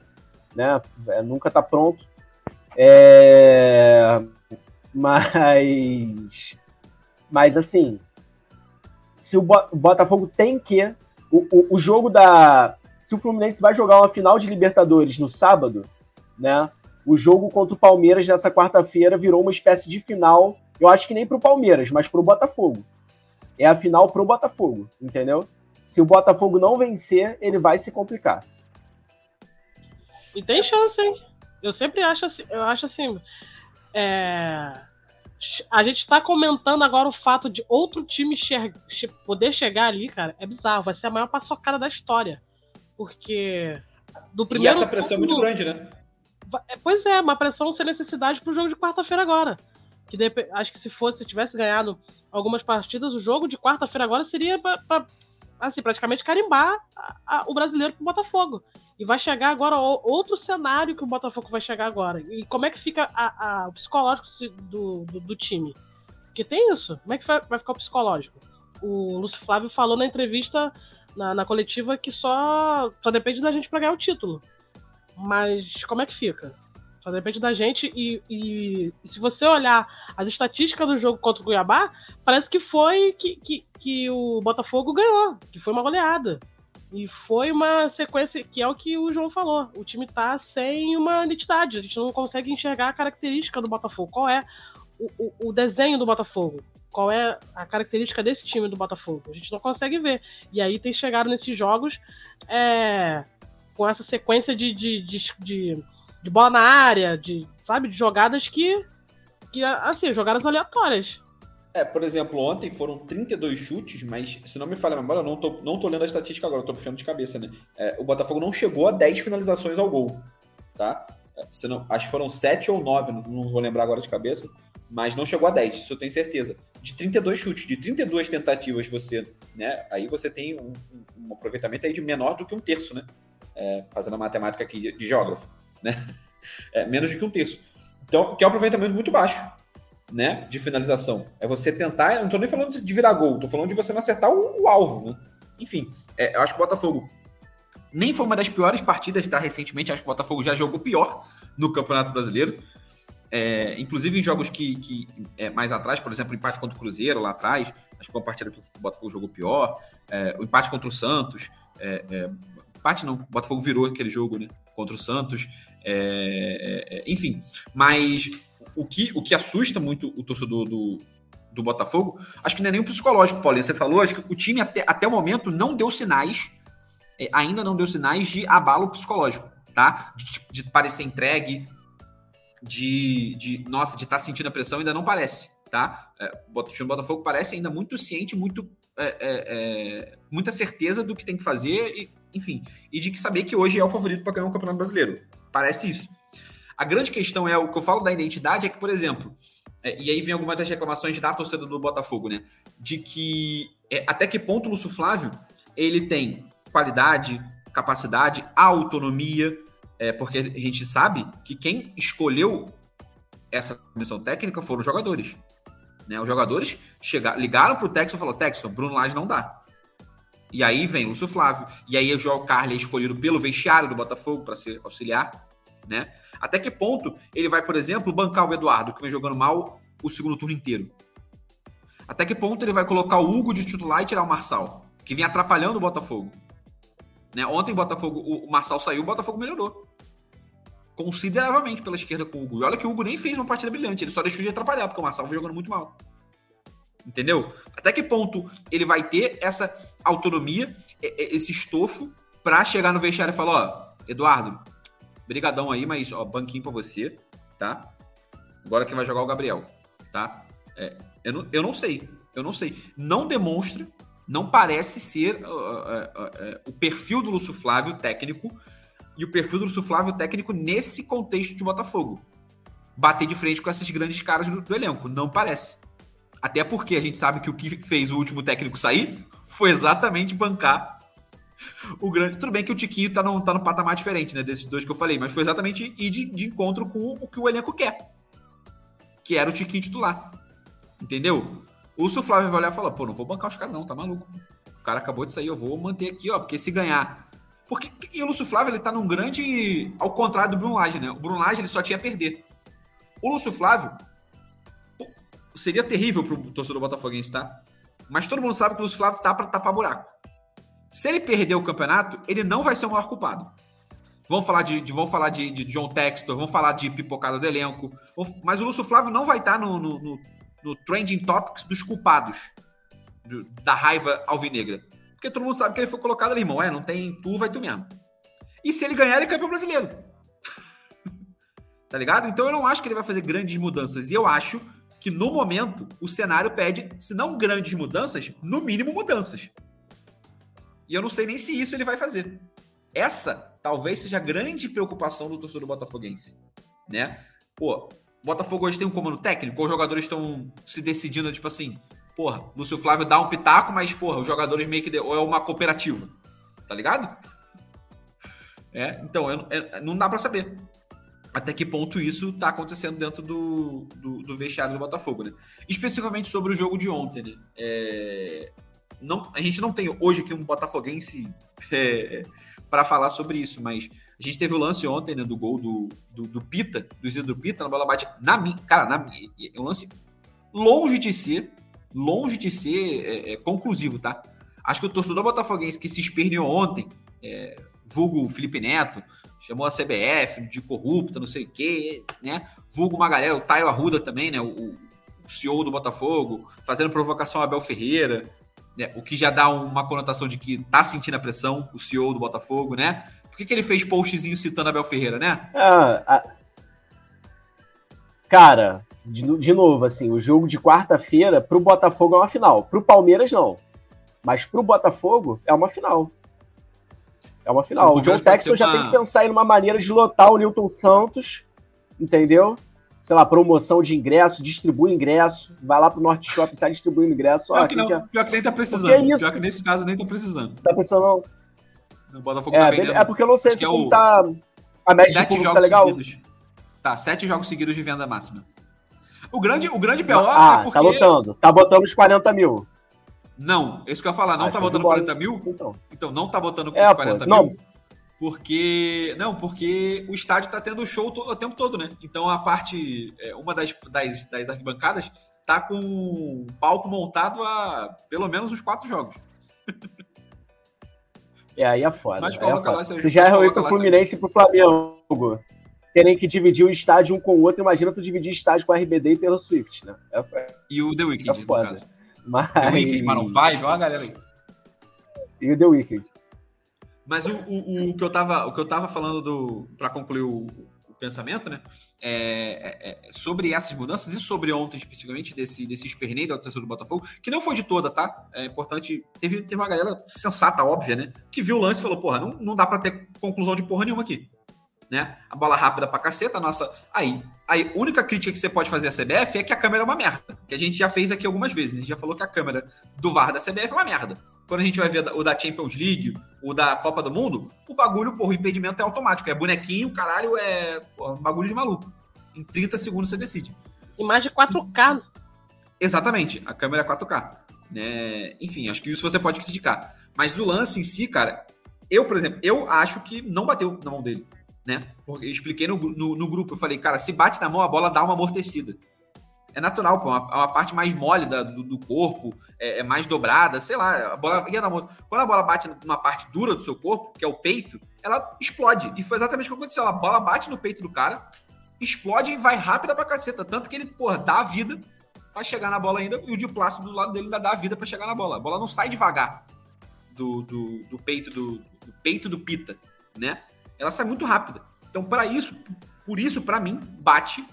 né? É, nunca está pronto. É... Mas. Mas assim. Se o Botafogo tem que. O, o, o jogo da. Se o Fluminense vai jogar uma final de Libertadores no sábado, né? O jogo contra o Palmeiras nessa quarta-feira virou uma espécie de final eu acho que nem pro Palmeiras, mas pro Botafogo. É a final pro Botafogo, entendeu? Se o Botafogo não vencer, ele vai se complicar. E tem chance, hein? Eu sempre acho assim, eu acho assim. É... A gente está comentando agora o fato de outro time che poder chegar ali, cara. É bizarro, vai ser a maior paçocada da história. Porque do primeiro. E essa pressão é muito grande, né? Pois é, uma pressão sem necessidade pro jogo de quarta-feira agora que acho que se fosse, se tivesse ganhado algumas partidas, o jogo de quarta-feira agora seria para assim, praticamente carimbar a, a, o brasileiro pro Botafogo. E vai chegar agora outro cenário que o Botafogo vai chegar agora. E como é que fica a, o psicológico do, do, do, time? Porque tem isso. Como é que vai, vai, ficar o psicológico? O Lúcio Flávio falou na entrevista, na, na coletiva, que só, só depende da gente para ganhar o título. Mas como é que fica? Só depende da gente. E, e, e, se você olhar as estatísticas do jogo contra o Cuiabá, parece que foi que, que, que o Botafogo ganhou, que foi uma goleada. E foi uma sequência que é o que o João falou. O time tá sem uma identidade. A gente não consegue enxergar a característica do Botafogo. Qual é o, o, o desenho do Botafogo? Qual é a característica desse time do Botafogo? A gente não consegue ver. E aí tem chegado nesses jogos é, com essa sequência de, de, de, de de bola na área, de, sabe, de jogadas que, que assim, jogadas aleatórias. É, por exemplo, ontem foram 32 chutes, mas se não me falha a memória, eu não tô, não tô lendo a estatística agora, eu tô puxando de cabeça, né? É, o Botafogo não chegou a 10 finalizações ao gol, tá? É, se não, acho que foram 7 ou 9, não, não vou lembrar agora de cabeça, mas não chegou a 10, isso eu tenho certeza. De 32 chutes, de 32 tentativas, você, né? Aí você tem um, um aproveitamento aí de menor do que um terço, né? É, fazendo a matemática aqui de geógrafo, né? É, menos do que um terço. Então, que é um aproveitamento muito baixo né, de finalização. É você tentar, eu não tô nem falando de virar gol, tô falando de você não acertar o, o alvo, né? Enfim, é, eu acho que o Botafogo nem foi uma das piores partidas, tá? Recentemente, acho que o Botafogo já jogou pior no Campeonato Brasileiro. É, inclusive em jogos que, que é, mais atrás, por exemplo, o empate contra o Cruzeiro lá atrás, acho que foi uma partida que o Botafogo jogou pior. É, o empate contra o Santos, é, é, empate não, o Botafogo virou aquele jogo né, contra o Santos. É, enfim, mas o que, o que assusta muito o torcedor do, do Botafogo, acho que não é nem o psicológico, Paulinho. Você falou, acho que o time até, até o momento não deu sinais, é, ainda não deu sinais de abalo psicológico, tá? De, de parecer entregue, de, de nossa, de estar tá sentindo a pressão, ainda não parece, tá? É, o time do Botafogo parece ainda muito ciente, muito é, é, é, muita certeza do que tem que fazer, e, enfim, e de que saber que hoje é o favorito para ganhar o Campeonato Brasileiro. Parece isso. A grande questão é o que eu falo da identidade é que, por exemplo, é, e aí vem algumas das reclamações da torcida do Botafogo, né? De que é, até que ponto o Lúcio Flávio ele tem qualidade, capacidade, autonomia, é, porque a gente sabe que quem escolheu essa comissão técnica foram os jogadores. Né? Os jogadores chegaram, ligaram para o Texas e falaram: Texas, Bruno Lage não dá. E aí vem o Lúcio Flávio, e aí o João Carlos é escolhido pelo vestiário do Botafogo para ser auxiliar né? Até que ponto ele vai, por exemplo, bancar o Eduardo, que vem jogando mal o segundo turno inteiro? Até que ponto ele vai colocar o Hugo de titular e tirar o Marçal, que vem atrapalhando o Botafogo? Né? Ontem o Botafogo, o Marçal saiu, o Botafogo melhorou. Consideravelmente pela esquerda com o Hugo. E olha que o Hugo nem fez uma partida brilhante, ele só deixou de atrapalhar, porque o Marçal vem jogando muito mal. Entendeu? Até que ponto ele vai ter essa autonomia, esse estofo, para chegar no vestiário e falar: ó, Eduardo, Brigadão aí, mas ó, banquinho para você, tá? Agora quem vai jogar é o Gabriel, tá? É, eu, não, eu não sei, eu não sei. Não demonstra, não parece ser uh, uh, uh, o perfil do Lúcio Flávio técnico e o perfil do Lúcio Flávio técnico nesse contexto de Botafogo. Bater de frente com essas grandes caras do, do elenco, não parece. Até porque a gente sabe que o que fez o último técnico sair foi exatamente bancar o grande. Tudo bem que o Tiquinho tá num, tá num patamar diferente, né? Desses dois que eu falei, mas foi exatamente ir de, de encontro com o que o elenco quer. Que era o Tiquinho titular. Entendeu? O Flávio vai olhar e falar: pô, não vou bancar os caras, não, tá maluco. O cara acabou de sair, eu vou manter aqui, ó, porque se ganhar. Porque e o Lúcio Flávio ele tá num grande. Ao contrário do Bruno Lage, né? O Bruno Lage ele só tinha a perder. O Lúcio Flávio seria terrível pro torcedor botafoguense, tá? Mas todo mundo sabe que o Lúcio Flávio tá pra tapar buraco. Se ele perder o campeonato, ele não vai ser o maior culpado. Vamos falar de, de vamos falar de, de, John Textor, vamos falar de pipocada do elenco. Mas o Lúcio Flávio não vai estar no, no, no, no trending topics dos culpados do, da raiva alvinegra. Porque todo mundo sabe que ele foi colocado ali, irmão. É, não tem tu, vai tu mesmo. E se ele ganhar, ele é campeão brasileiro. tá ligado? Então eu não acho que ele vai fazer grandes mudanças. E eu acho que no momento o cenário pede, se não grandes mudanças, no mínimo mudanças. E eu não sei nem se isso ele vai fazer. Essa talvez seja a grande preocupação do torcedor botafoguense, né? Pô, Botafogo hoje tem um comando técnico, os jogadores estão se decidindo, tipo assim, porra, Lúcio Flávio dá um pitaco, mas, porra, os jogadores meio que. De... Ou é uma cooperativa, tá ligado? É, então, eu, é, não dá para saber até que ponto isso tá acontecendo dentro do, do, do, vestiário do Botafogo, né? Especificamente sobre o jogo de ontem, né? É, não, a gente não tem hoje aqui um botafoguense é, para falar sobre isso, mas a gente teve o lance ontem, né, do gol do, do, do Pita, do Isidro Pita, na bola bate na cara, na é um lance longe de ser, longe de ser é, é, conclusivo, tá? Acho que o torcedor botafoguense que se esperneou ontem, é, vulgo Felipe Neto, chamou a CBF de corrupta, não sei o quê, né? Vulgo uma galera, o Taio Arruda também, né? O, o CEO do Botafogo, fazendo provocação a Abel Ferreira, né, o que já dá uma conotação de que tá sentindo a pressão, o CEO do Botafogo, né? Por que, que ele fez postzinho citando Abel Ferreira, né? Ah, a... Cara, de, de, novo, assim, o jogo de quarta-feira pro Botafogo é uma final. Pro Palmeiras, não. Mas pro Botafogo é uma final. É uma final. O, o John Texton já tem que pensar em uma maneira de lotar o Newton Santos, entendeu? sei lá, promoção de ingresso, distribui ingresso, vai lá pro Norte Shopping, sai distribuindo ingresso. Pior, que, não, que... pior que nem tá precisando. É pior que nesse caso nem tá precisando. Tá precisando. O Botafogo é, tá vendendo. É porque eu não sei se é o... tá. A média sete de jogos tá legal. Seguidos. Tá, sete jogos seguidos de venda máxima. O grande, o grande BO ah, é porque. Tá botando. Tá botando os 40 mil. Não, isso que eu ia falar, não ah, tá botando 40 mil? Então. então não tá botando é, os 40 pô, mil. Não, porque. Não, porque o estádio está tendo show o tempo todo, né? Então a parte. É, uma das, das, das arquibancadas tá com um palco montado a pelo menos os quatro jogos. É, aí é foda. Mas é coloca lá, lá Você já é ruim pro Fluminense e pro Flamengo. Terem que dividir o estádio um com o outro. Imagina tu dividir estádio com a RBD e pelo Swift, né? É, e o The Weeknd, é foda. no caso. Mas... The Weeknd, Maroon 5, olha a galera aí. E o The Weeknd. Mas o, o, o, que eu tava, o que eu tava falando do para concluir o, o, pensamento, né? É, é, é, sobre essas mudanças e sobre ontem especificamente desse desse esperneio da torcida do Botafogo, que não foi de toda, tá? É importante. Teve, teve uma galera sensata, óbvia, né? Que viu o lance e falou: porra, não, não dá para ter conclusão de porra nenhuma aqui. Né? A bola rápida pra caceta, nossa. Aí, aí, a única crítica que você pode fazer à CBF é que a câmera é uma merda. Que a gente já fez aqui algumas vezes. Né? A gente já falou que a câmera do VAR da CBF é uma merda quando a gente vai ver o da Champions League, o da Copa do Mundo, o bagulho, porra, o impedimento é automático. É bonequinho, caralho, é porra, bagulho de maluco. Em 30 segundos você decide. Imagem 4K. Exatamente, a câmera é 4K. Né? Enfim, acho que isso você pode criticar. Mas do lance em si, cara, eu, por exemplo, eu acho que não bateu na mão dele. Né? Eu expliquei no, no, no grupo, eu falei, cara, se bate na mão, a bola dá uma amortecida é natural, pô, é uma, é uma parte mais mole da, do, do, corpo, é, é, mais dobrada, sei lá, a bola ia dar Quando a bola bate numa parte dura do seu corpo, que é o peito, ela explode. E foi exatamente o que aconteceu. A bola bate no peito do cara, explode e vai rápida pra caceta. Tanto que ele, porra, dá a vida pra chegar na bola ainda, e o de plástico do lado dele ainda dá a vida pra chegar na bola. A bola não sai devagar do, do, do peito do, do peito do pita, né? Ela sai muito rápida. Então, para isso, por isso, para mim, bate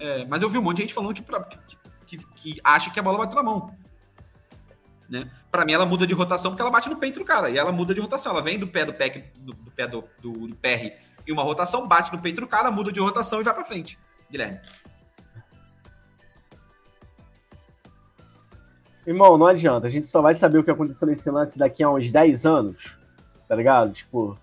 é, mas eu vi um monte de gente falando que, que, que, que acha que a bola bate na mão. Né? Para mim, ela muda de rotação porque ela bate no peito do cara. E ela muda de rotação. Ela vem do pé do pé do, do pé do, do, do PR e uma rotação, bate no peito do cara, muda de rotação e vai para frente. Guilherme. Irmão, não adianta. A gente só vai saber o que aconteceu nesse lance daqui a uns 10 anos. Tá ligado? Tipo,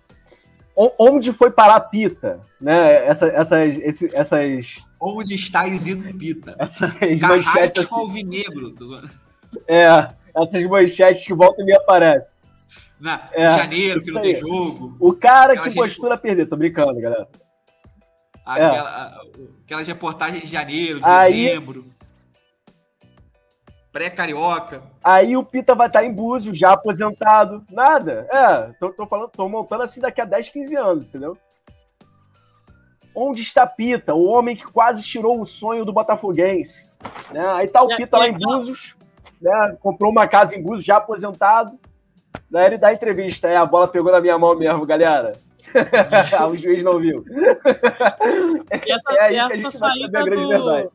onde foi parar a Pita, né? Essa, essas, esse, essas. Onde está Isidro Pita? Essas manchetes. Assim, alvinegro. É, essas manchetes que voltam e me aparecem. Na, é, janeiro, que não tem jogo. O cara aquela que gente... postura perder, tô brincando, galera. Aquela, é. Aquelas reportagens de janeiro, de Aí, dezembro pré-carioca. Aí o Pita vai estar em Búzios, já aposentado. Nada. É, tô, tô, falando, tô montando assim daqui a 10, 15 anos, entendeu? Onde está Pita, o homem que quase tirou o sonho do Botafoguense? Né? Aí tá o Pita lá em Búzios, né? comprou uma casa em Búzios, já aposentado. Daí ele dá entrevista, é, a bola pegou na minha mão mesmo, galera. o juiz não viu. Essa, é aí que a gente vai saber a grande do... verdade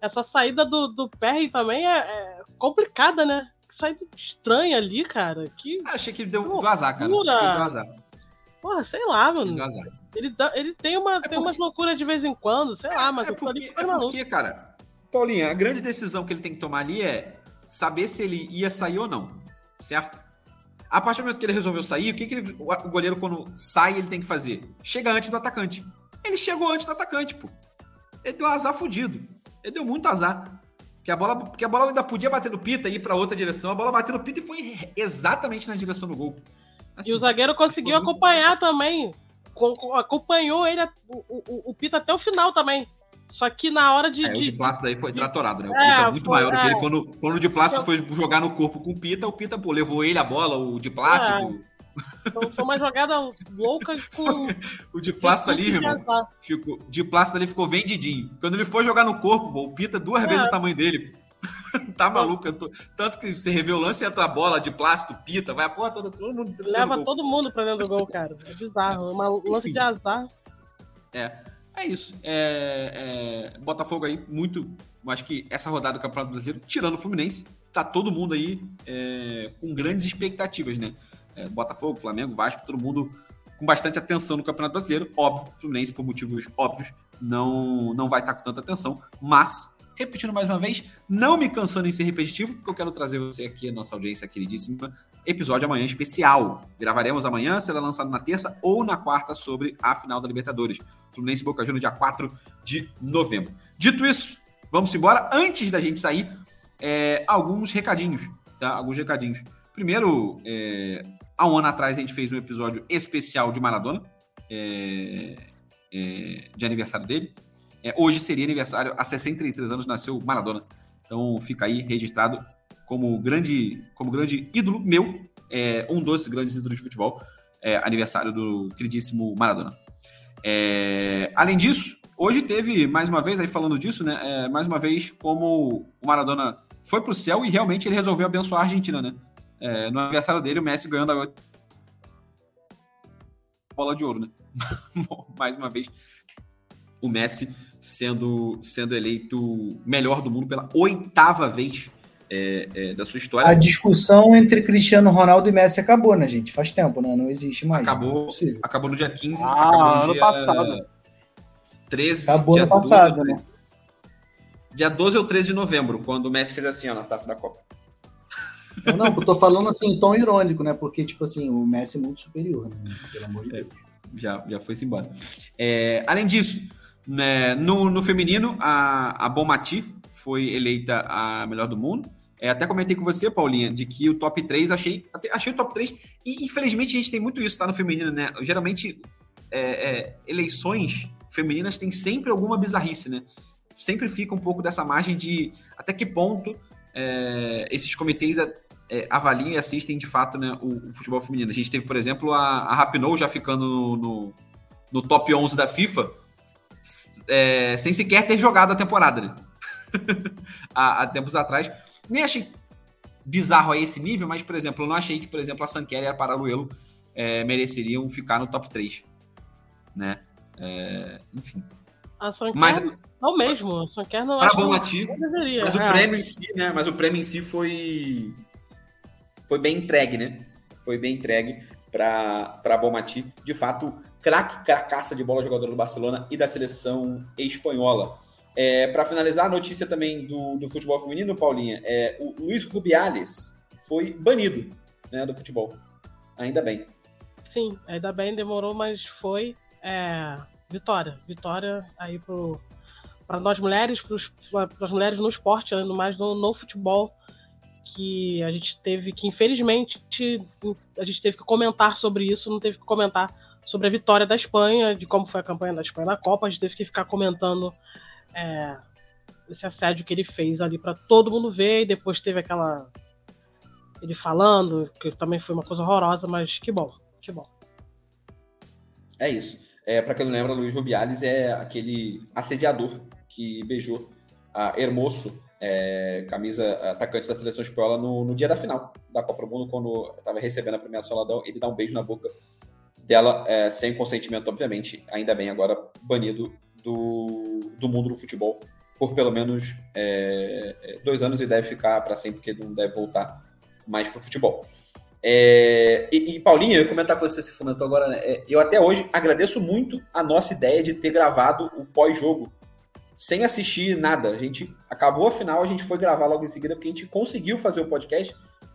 essa saída do, do Perry também é, é complicada, né? Saída estranha ali, cara. Que ah, Achei que ele deu do azar, cara. Achei que ele deu azar. Porra, sei lá, mano. Ele, dá, ele tem, uma, é tem porque... umas loucuras de vez em quando, sei lá, mas é porque, é porque, cara, Paulinha, a grande decisão que ele tem que tomar ali é saber se ele ia sair ou não, certo? A partir do momento que ele resolveu sair, o que, que ele, o goleiro, quando sai, ele tem que fazer? Chega antes do atacante. Ele chegou antes do atacante, pô. Ele deu um azar fudido. Ele deu muito azar. Que a bola, porque a bola ainda podia bater no Pita e ir para outra direção. A bola bateu no Pita e foi exatamente na direção do gol. Assim, e o zagueiro conseguiu acompanhar também. Acompanhou ele, o, o, o, Pita até o final também. Só que na hora de. É, de... O de Plácido daí foi tratorado, né? O é, Pita é muito foi, maior do que ele. É. Quando, quando o de Plácido foi jogar no corpo com o Pita, o Pita pô, levou ele a bola, o de Plácido. É. Então, foi uma jogada louca com. o de plástico ali, meu irmão. Ficou, de plástico ali ficou vendidinho. Quando ele foi jogar no corpo, o Pita duas é. vezes o tamanho dele. tá maluco. Tô... Tanto que você revê o lance, entra a bola de plástico, pita, vai a porra toda, todo mundo. Leva todo mundo pra dentro do gol, cara. É bizarro. Uma lance de azar. É. É isso. É, é, Botafogo aí, muito. Acho que essa rodada do Campeonato Brasileiro, tirando o Fluminense, tá todo mundo aí é, com grandes expectativas, né? É, Botafogo, Flamengo, Vasco, todo mundo com bastante atenção no Campeonato Brasileiro. Óbvio, Fluminense, por motivos óbvios, não, não vai estar com tanta atenção, mas repetindo mais uma vez, não me cansando em ser repetitivo, porque eu quero trazer você aqui, a nossa audiência queridíssima, episódio amanhã especial. Gravaremos amanhã, será lançado na terça ou na quarta sobre a final da Libertadores. Fluminense Boca Juniors, dia 4 de novembro. Dito isso, vamos embora. Antes da gente sair, é, alguns recadinhos, tá? Alguns recadinhos. Primeiro, é, há um ano atrás a gente fez um episódio especial de Maradona, é, é de aniversário dele. É, hoje seria aniversário, há 63 anos nasceu Maradona. Então fica aí registrado como grande, como grande ídolo meu, é, um dos grandes ídolos de futebol, é, aniversário do queridíssimo Maradona. É, além disso, hoje teve, mais uma vez, aí falando disso, né? Mais uma vez, como o Maradona foi para o céu e realmente ele resolveu abençoar a Argentina, né? É, no aniversário dele, o Messi ganhando a bola de ouro, né? mais uma vez, o Messi sendo, sendo eleito melhor do mundo pela oitava vez é, é, da sua história. A discussão entre Cristiano Ronaldo e Messi acabou, né, gente? Faz tempo, né? Não existe mais. Acabou, é acabou no dia 15. Ah, acabou no ano dia passado. 13. Acabou dia ano passado, né? Dia 12 ou 13 de novembro, quando o Messi fez assim, ó, na taça da Copa. Não, eu tô falando assim, em tom irônico, né? Porque, tipo assim, o Messi é muito superior, né? Pelo amor de Deus. Já, já foi-se embora. É, além disso, né, no, no feminino, a, a Bomati foi eleita a melhor do mundo. É, até comentei com você, Paulinha, de que o top 3, achei, achei o top 3, e infelizmente a gente tem muito isso, tá? No feminino, né? Geralmente, é, é, eleições femininas têm sempre alguma bizarrice, né? Sempre fica um pouco dessa margem de até que ponto é, esses comitês é, avaliam e assistem de fato né, o, o, futebol feminino. A gente teve, por exemplo, a, a Rapinoe já ficando no, no, no, top 11 da FIFA, é, sem sequer ter jogado a temporada, né? há, há, tempos atrás. Nem achei bizarro a esse nível, mas, por exemplo, eu não achei que, por exemplo, a Sanquera e a Paraluelo é, mereceriam ficar no top 3. Né? É, enfim. A Sanquera mas, não mesmo. A Sanquera não para bom deveria. Mas o é. prêmio em si, né? Mas o prêmio em si foi foi bem entregue, né? Foi bem entregue para Bomati. De fato, craque, cracaça de bola jogador do Barcelona e da seleção espanhola. É, para finalizar, a notícia também do, do futebol feminino, Paulinha, é, o Luiz Rubiales foi banido né, do futebol. Ainda bem. Sim, ainda bem, demorou, mas foi é, vitória. Vitória aí para nós mulheres, para as mulheres no esporte, no mais no, no futebol que a gente teve que, infelizmente, a gente teve que comentar sobre isso, não teve que comentar sobre a vitória da Espanha, de como foi a campanha da Espanha na Copa, a gente teve que ficar comentando é, esse assédio que ele fez ali para todo mundo ver, e depois teve aquela. ele falando, que também foi uma coisa horrorosa, mas que bom, que bom. É isso. É, para quem não lembra, Luiz Rubiales é aquele assediador que beijou a Hermoso é, camisa atacante da seleção espanhola no, no, dia da final da Copa do Mundo, quando estava recebendo a premiação lá, ele dá um beijo na boca dela, é, sem consentimento, obviamente, ainda bem agora banido do, do mundo do futebol por pelo menos é, é dois anos e deve ficar para sempre, porque não deve voltar mais para o futebol. É, e, e, Paulinho, eu ia comentar com você, se comentou agora, né? Eu até hoje agradeço muito a nossa ideia de ter gravado o pós-jogo sem assistir nada. A gente acabou a final, a gente foi gravar logo em seguida, porque a gente conseguiu fazer o podcast.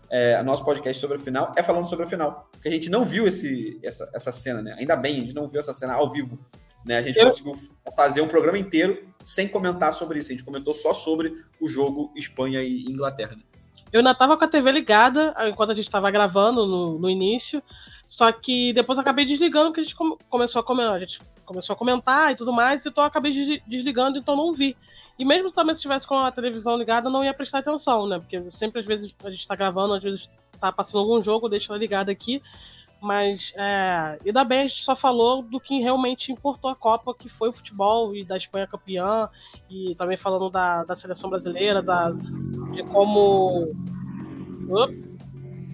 É, nosso podcast sobre a final é falando sobre a final. Porque a gente não viu esse, essa, essa cena, né? Ainda bem, a gente não viu essa cena ao vivo. Né? A gente Eu... conseguiu fazer um programa inteiro sem comentar sobre isso. A gente comentou só sobre o jogo Espanha e Inglaterra. Né? Eu ainda tava com a TV ligada enquanto a gente estava gravando no, no início. Só que depois acabei desligando, porque a gente come, começou a comentar. A gente começou a comentar e tudo mais, então eu acabei desligando, então não vi. E mesmo também se tivesse com a televisão ligada, não ia prestar atenção, né? Porque sempre, às vezes, a gente tá gravando, às vezes tá passando algum jogo, deixa ela ligada aqui. Mas é, ainda bem a gente só falou do que realmente importou a Copa, que foi o futebol e da Espanha campeã, e também falando da, da seleção brasileira, da, de como.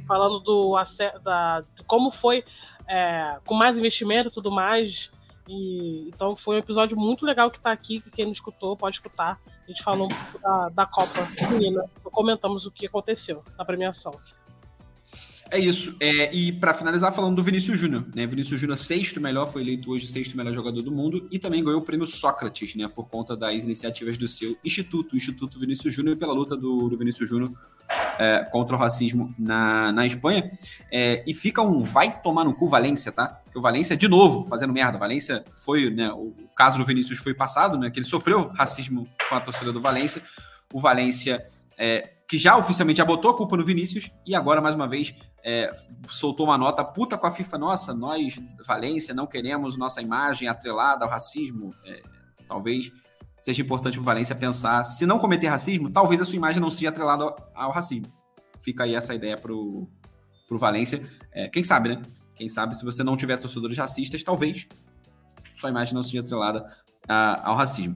Falando do da, de como foi é, com mais investimento e tudo mais. E, então foi um episódio muito legal que está aqui, que quem não escutou pode escutar. A gente falou um pouco da, da Copa Feminina, comentamos o que aconteceu na premiação. É isso. É, e para finalizar, falando do Vinícius Júnior. Né? Vinícius Júnior, sexto melhor, foi eleito hoje sexto melhor jogador do mundo e também ganhou o prêmio Sócrates, né? Por conta das iniciativas do seu instituto, o Instituto Vinícius Júnior, pela luta do, do Vinícius Júnior é, contra o racismo na, na Espanha. É, e fica um vai tomar no cu Valência, tá? Porque o Valência, de novo, fazendo merda. Valência foi, né? O, o caso do Vinícius foi passado, né? Que ele sofreu racismo com a torcida do Valência. O Valência. É, que já oficialmente já botou a culpa no Vinícius e agora, mais uma vez, é, soltou uma nota puta com a FIFA. Nossa, nós, Valência, não queremos nossa imagem atrelada ao racismo. É, talvez seja importante o Valência pensar, se não cometer racismo, talvez a sua imagem não seja atrelada ao, racismo. Fica aí essa ideia pro, pro Valência. É, quem sabe, né? Quem sabe, se você não tiver torcedores racistas, talvez sua imagem não seja atrelada a, ao racismo.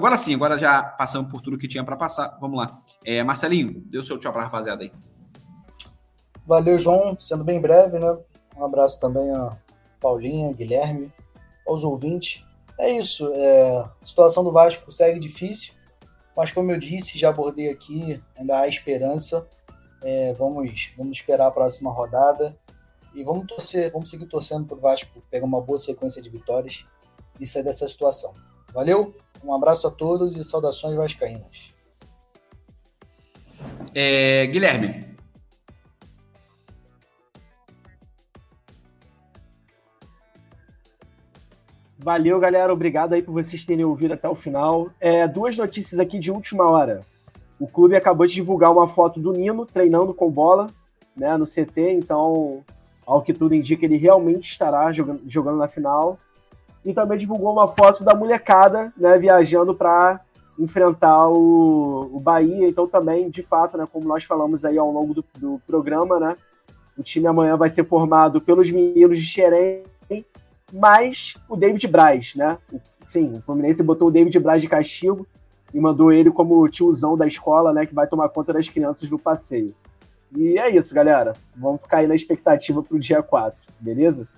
Agora sim, agora já passamos por tudo que tinha para passar. Vamos lá. É, Marcelinho, dê o seu tchau para a rapaziada aí. Valeu, João. Sendo bem breve, né? Um abraço também a Paulinha, Guilherme, aos ouvintes. É isso. É... A situação do Vasco segue difícil, mas como eu disse, já abordei aqui, ainda há esperança. É, vamos, vamos esperar a próxima rodada e vamos torcer, vamos seguir torcendo para o Vasco pegar uma boa sequência de vitórias e sair dessa situação. Valeu, um abraço a todos e saudações vascaínas. É, Guilherme, Valeu, galera. Obrigado aí por vocês terem ouvido até o final. É, duas notícias aqui de última hora. O clube acabou de divulgar uma foto do Nino treinando com bola né, no CT, então, ao que tudo indica, ele realmente estará jogando, jogando na final. E também divulgou uma foto da molecada né, viajando para enfrentar o, o Bahia. Então, também, de fato, né, como nós falamos aí ao longo do, do programa, né, o time amanhã vai ser formado pelos meninos de Xerém mais o David Braz, né? Sim, o Fluminense botou o David Braz de castigo e mandou ele como tiozão da escola, né, que vai tomar conta das crianças no passeio. E é isso, galera. Vamos ficar aí na expectativa para o dia 4, beleza?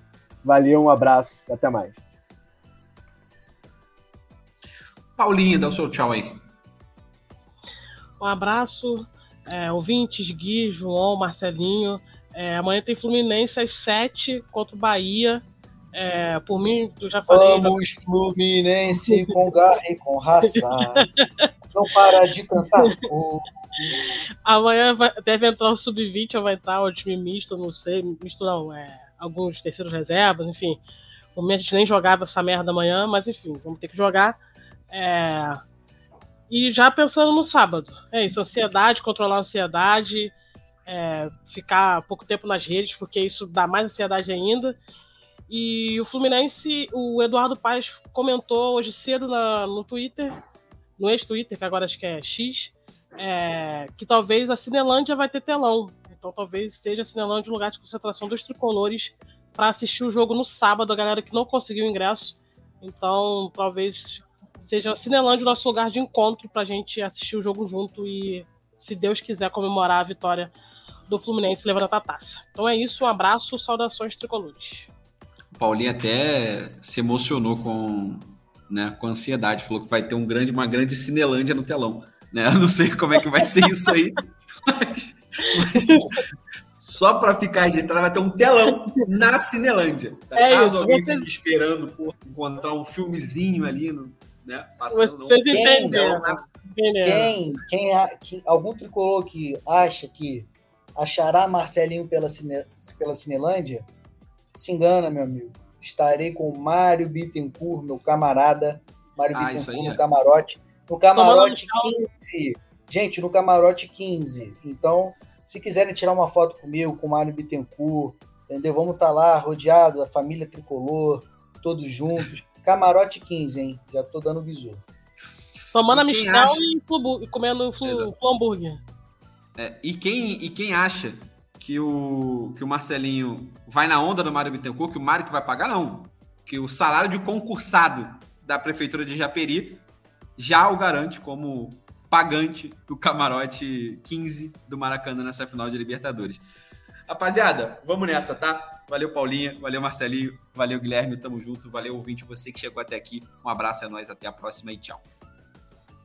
Valeu, um abraço até mais. Paulinho, dá o seu tchau aí. Um abraço, é, ouvintes, Gui, João, Marcelinho. É, amanhã tem Fluminense às 7 contra o Bahia. É, por mim, eu já falei. Vamos, Fluminense, com garra e com raça. Não para de cantar. Amanhã vai, deve entrar o sub-20 ou vai entrar o time misto, não sei. Misto não, é, alguns terceiros reservas, enfim. Por mim, a gente nem jogava essa merda amanhã, mas enfim, vamos ter que jogar. É... E já pensando no sábado. É isso, ansiedade, controlar a ansiedade, é, ficar pouco tempo nas redes, porque isso dá mais ansiedade ainda. E o Fluminense, o Eduardo Paes comentou hoje cedo na, no Twitter, no ex-Twitter, que agora acho que é X, é, que talvez a Cinelândia vai ter telão. Então talvez seja a Cinelândia um lugar de concentração dos tricolores para assistir o jogo no sábado, a galera que não conseguiu ingresso. Então talvez seja a Cinelândia o nosso lugar de encontro para a gente assistir o jogo junto e, se Deus quiser, comemorar a vitória do Fluminense levando a taça. Então é isso, um abraço, saudações tricolores. Paulinho até se emocionou com, né, com ansiedade, falou que vai ter um grande, uma grande Cinelândia no telão. Né? Eu não sei como é que vai ser isso aí, mas, mas só para ficar registrado, vai ter um telão na Cinelândia. Tá? É Caso isso, alguém você... fique esperando por encontrar um filmezinho ali, no, né, passando Vocês um entendem, né? Quem, quem, quem, algum tricolor que acha que achará Marcelinho pela, Cine, pela Cinelândia, se engana, meu amigo. Estarei com o Mário Bittencourt, meu camarada. Mário ah, Bittencourt no é. camarote. No camarote 15. Gente, no camarote 15. Então, se quiserem tirar uma foto comigo, com o Mário Bittencourt, entendeu? Vamos estar tá lá, rodeado, a família tricolor, todos juntos. Camarote 15, hein? Já tô dando bisu. Tomando a Mistral acha... e comendo flu, hambúrguer. É, e, quem, e quem acha que o, que o Marcelinho vai na onda do Mário Bittencourt, que o Mário que vai pagar, não. Que o salário de concursado da Prefeitura de Japeri já o garante como pagante do camarote 15 do Maracanã nessa final de Libertadores. Rapaziada, vamos nessa, tá? Valeu, Paulinha. Valeu, Marcelinho. Valeu, Guilherme. Tamo junto. Valeu, ouvinte, você que chegou até aqui. Um abraço, é nóis. Até a próxima e tchau.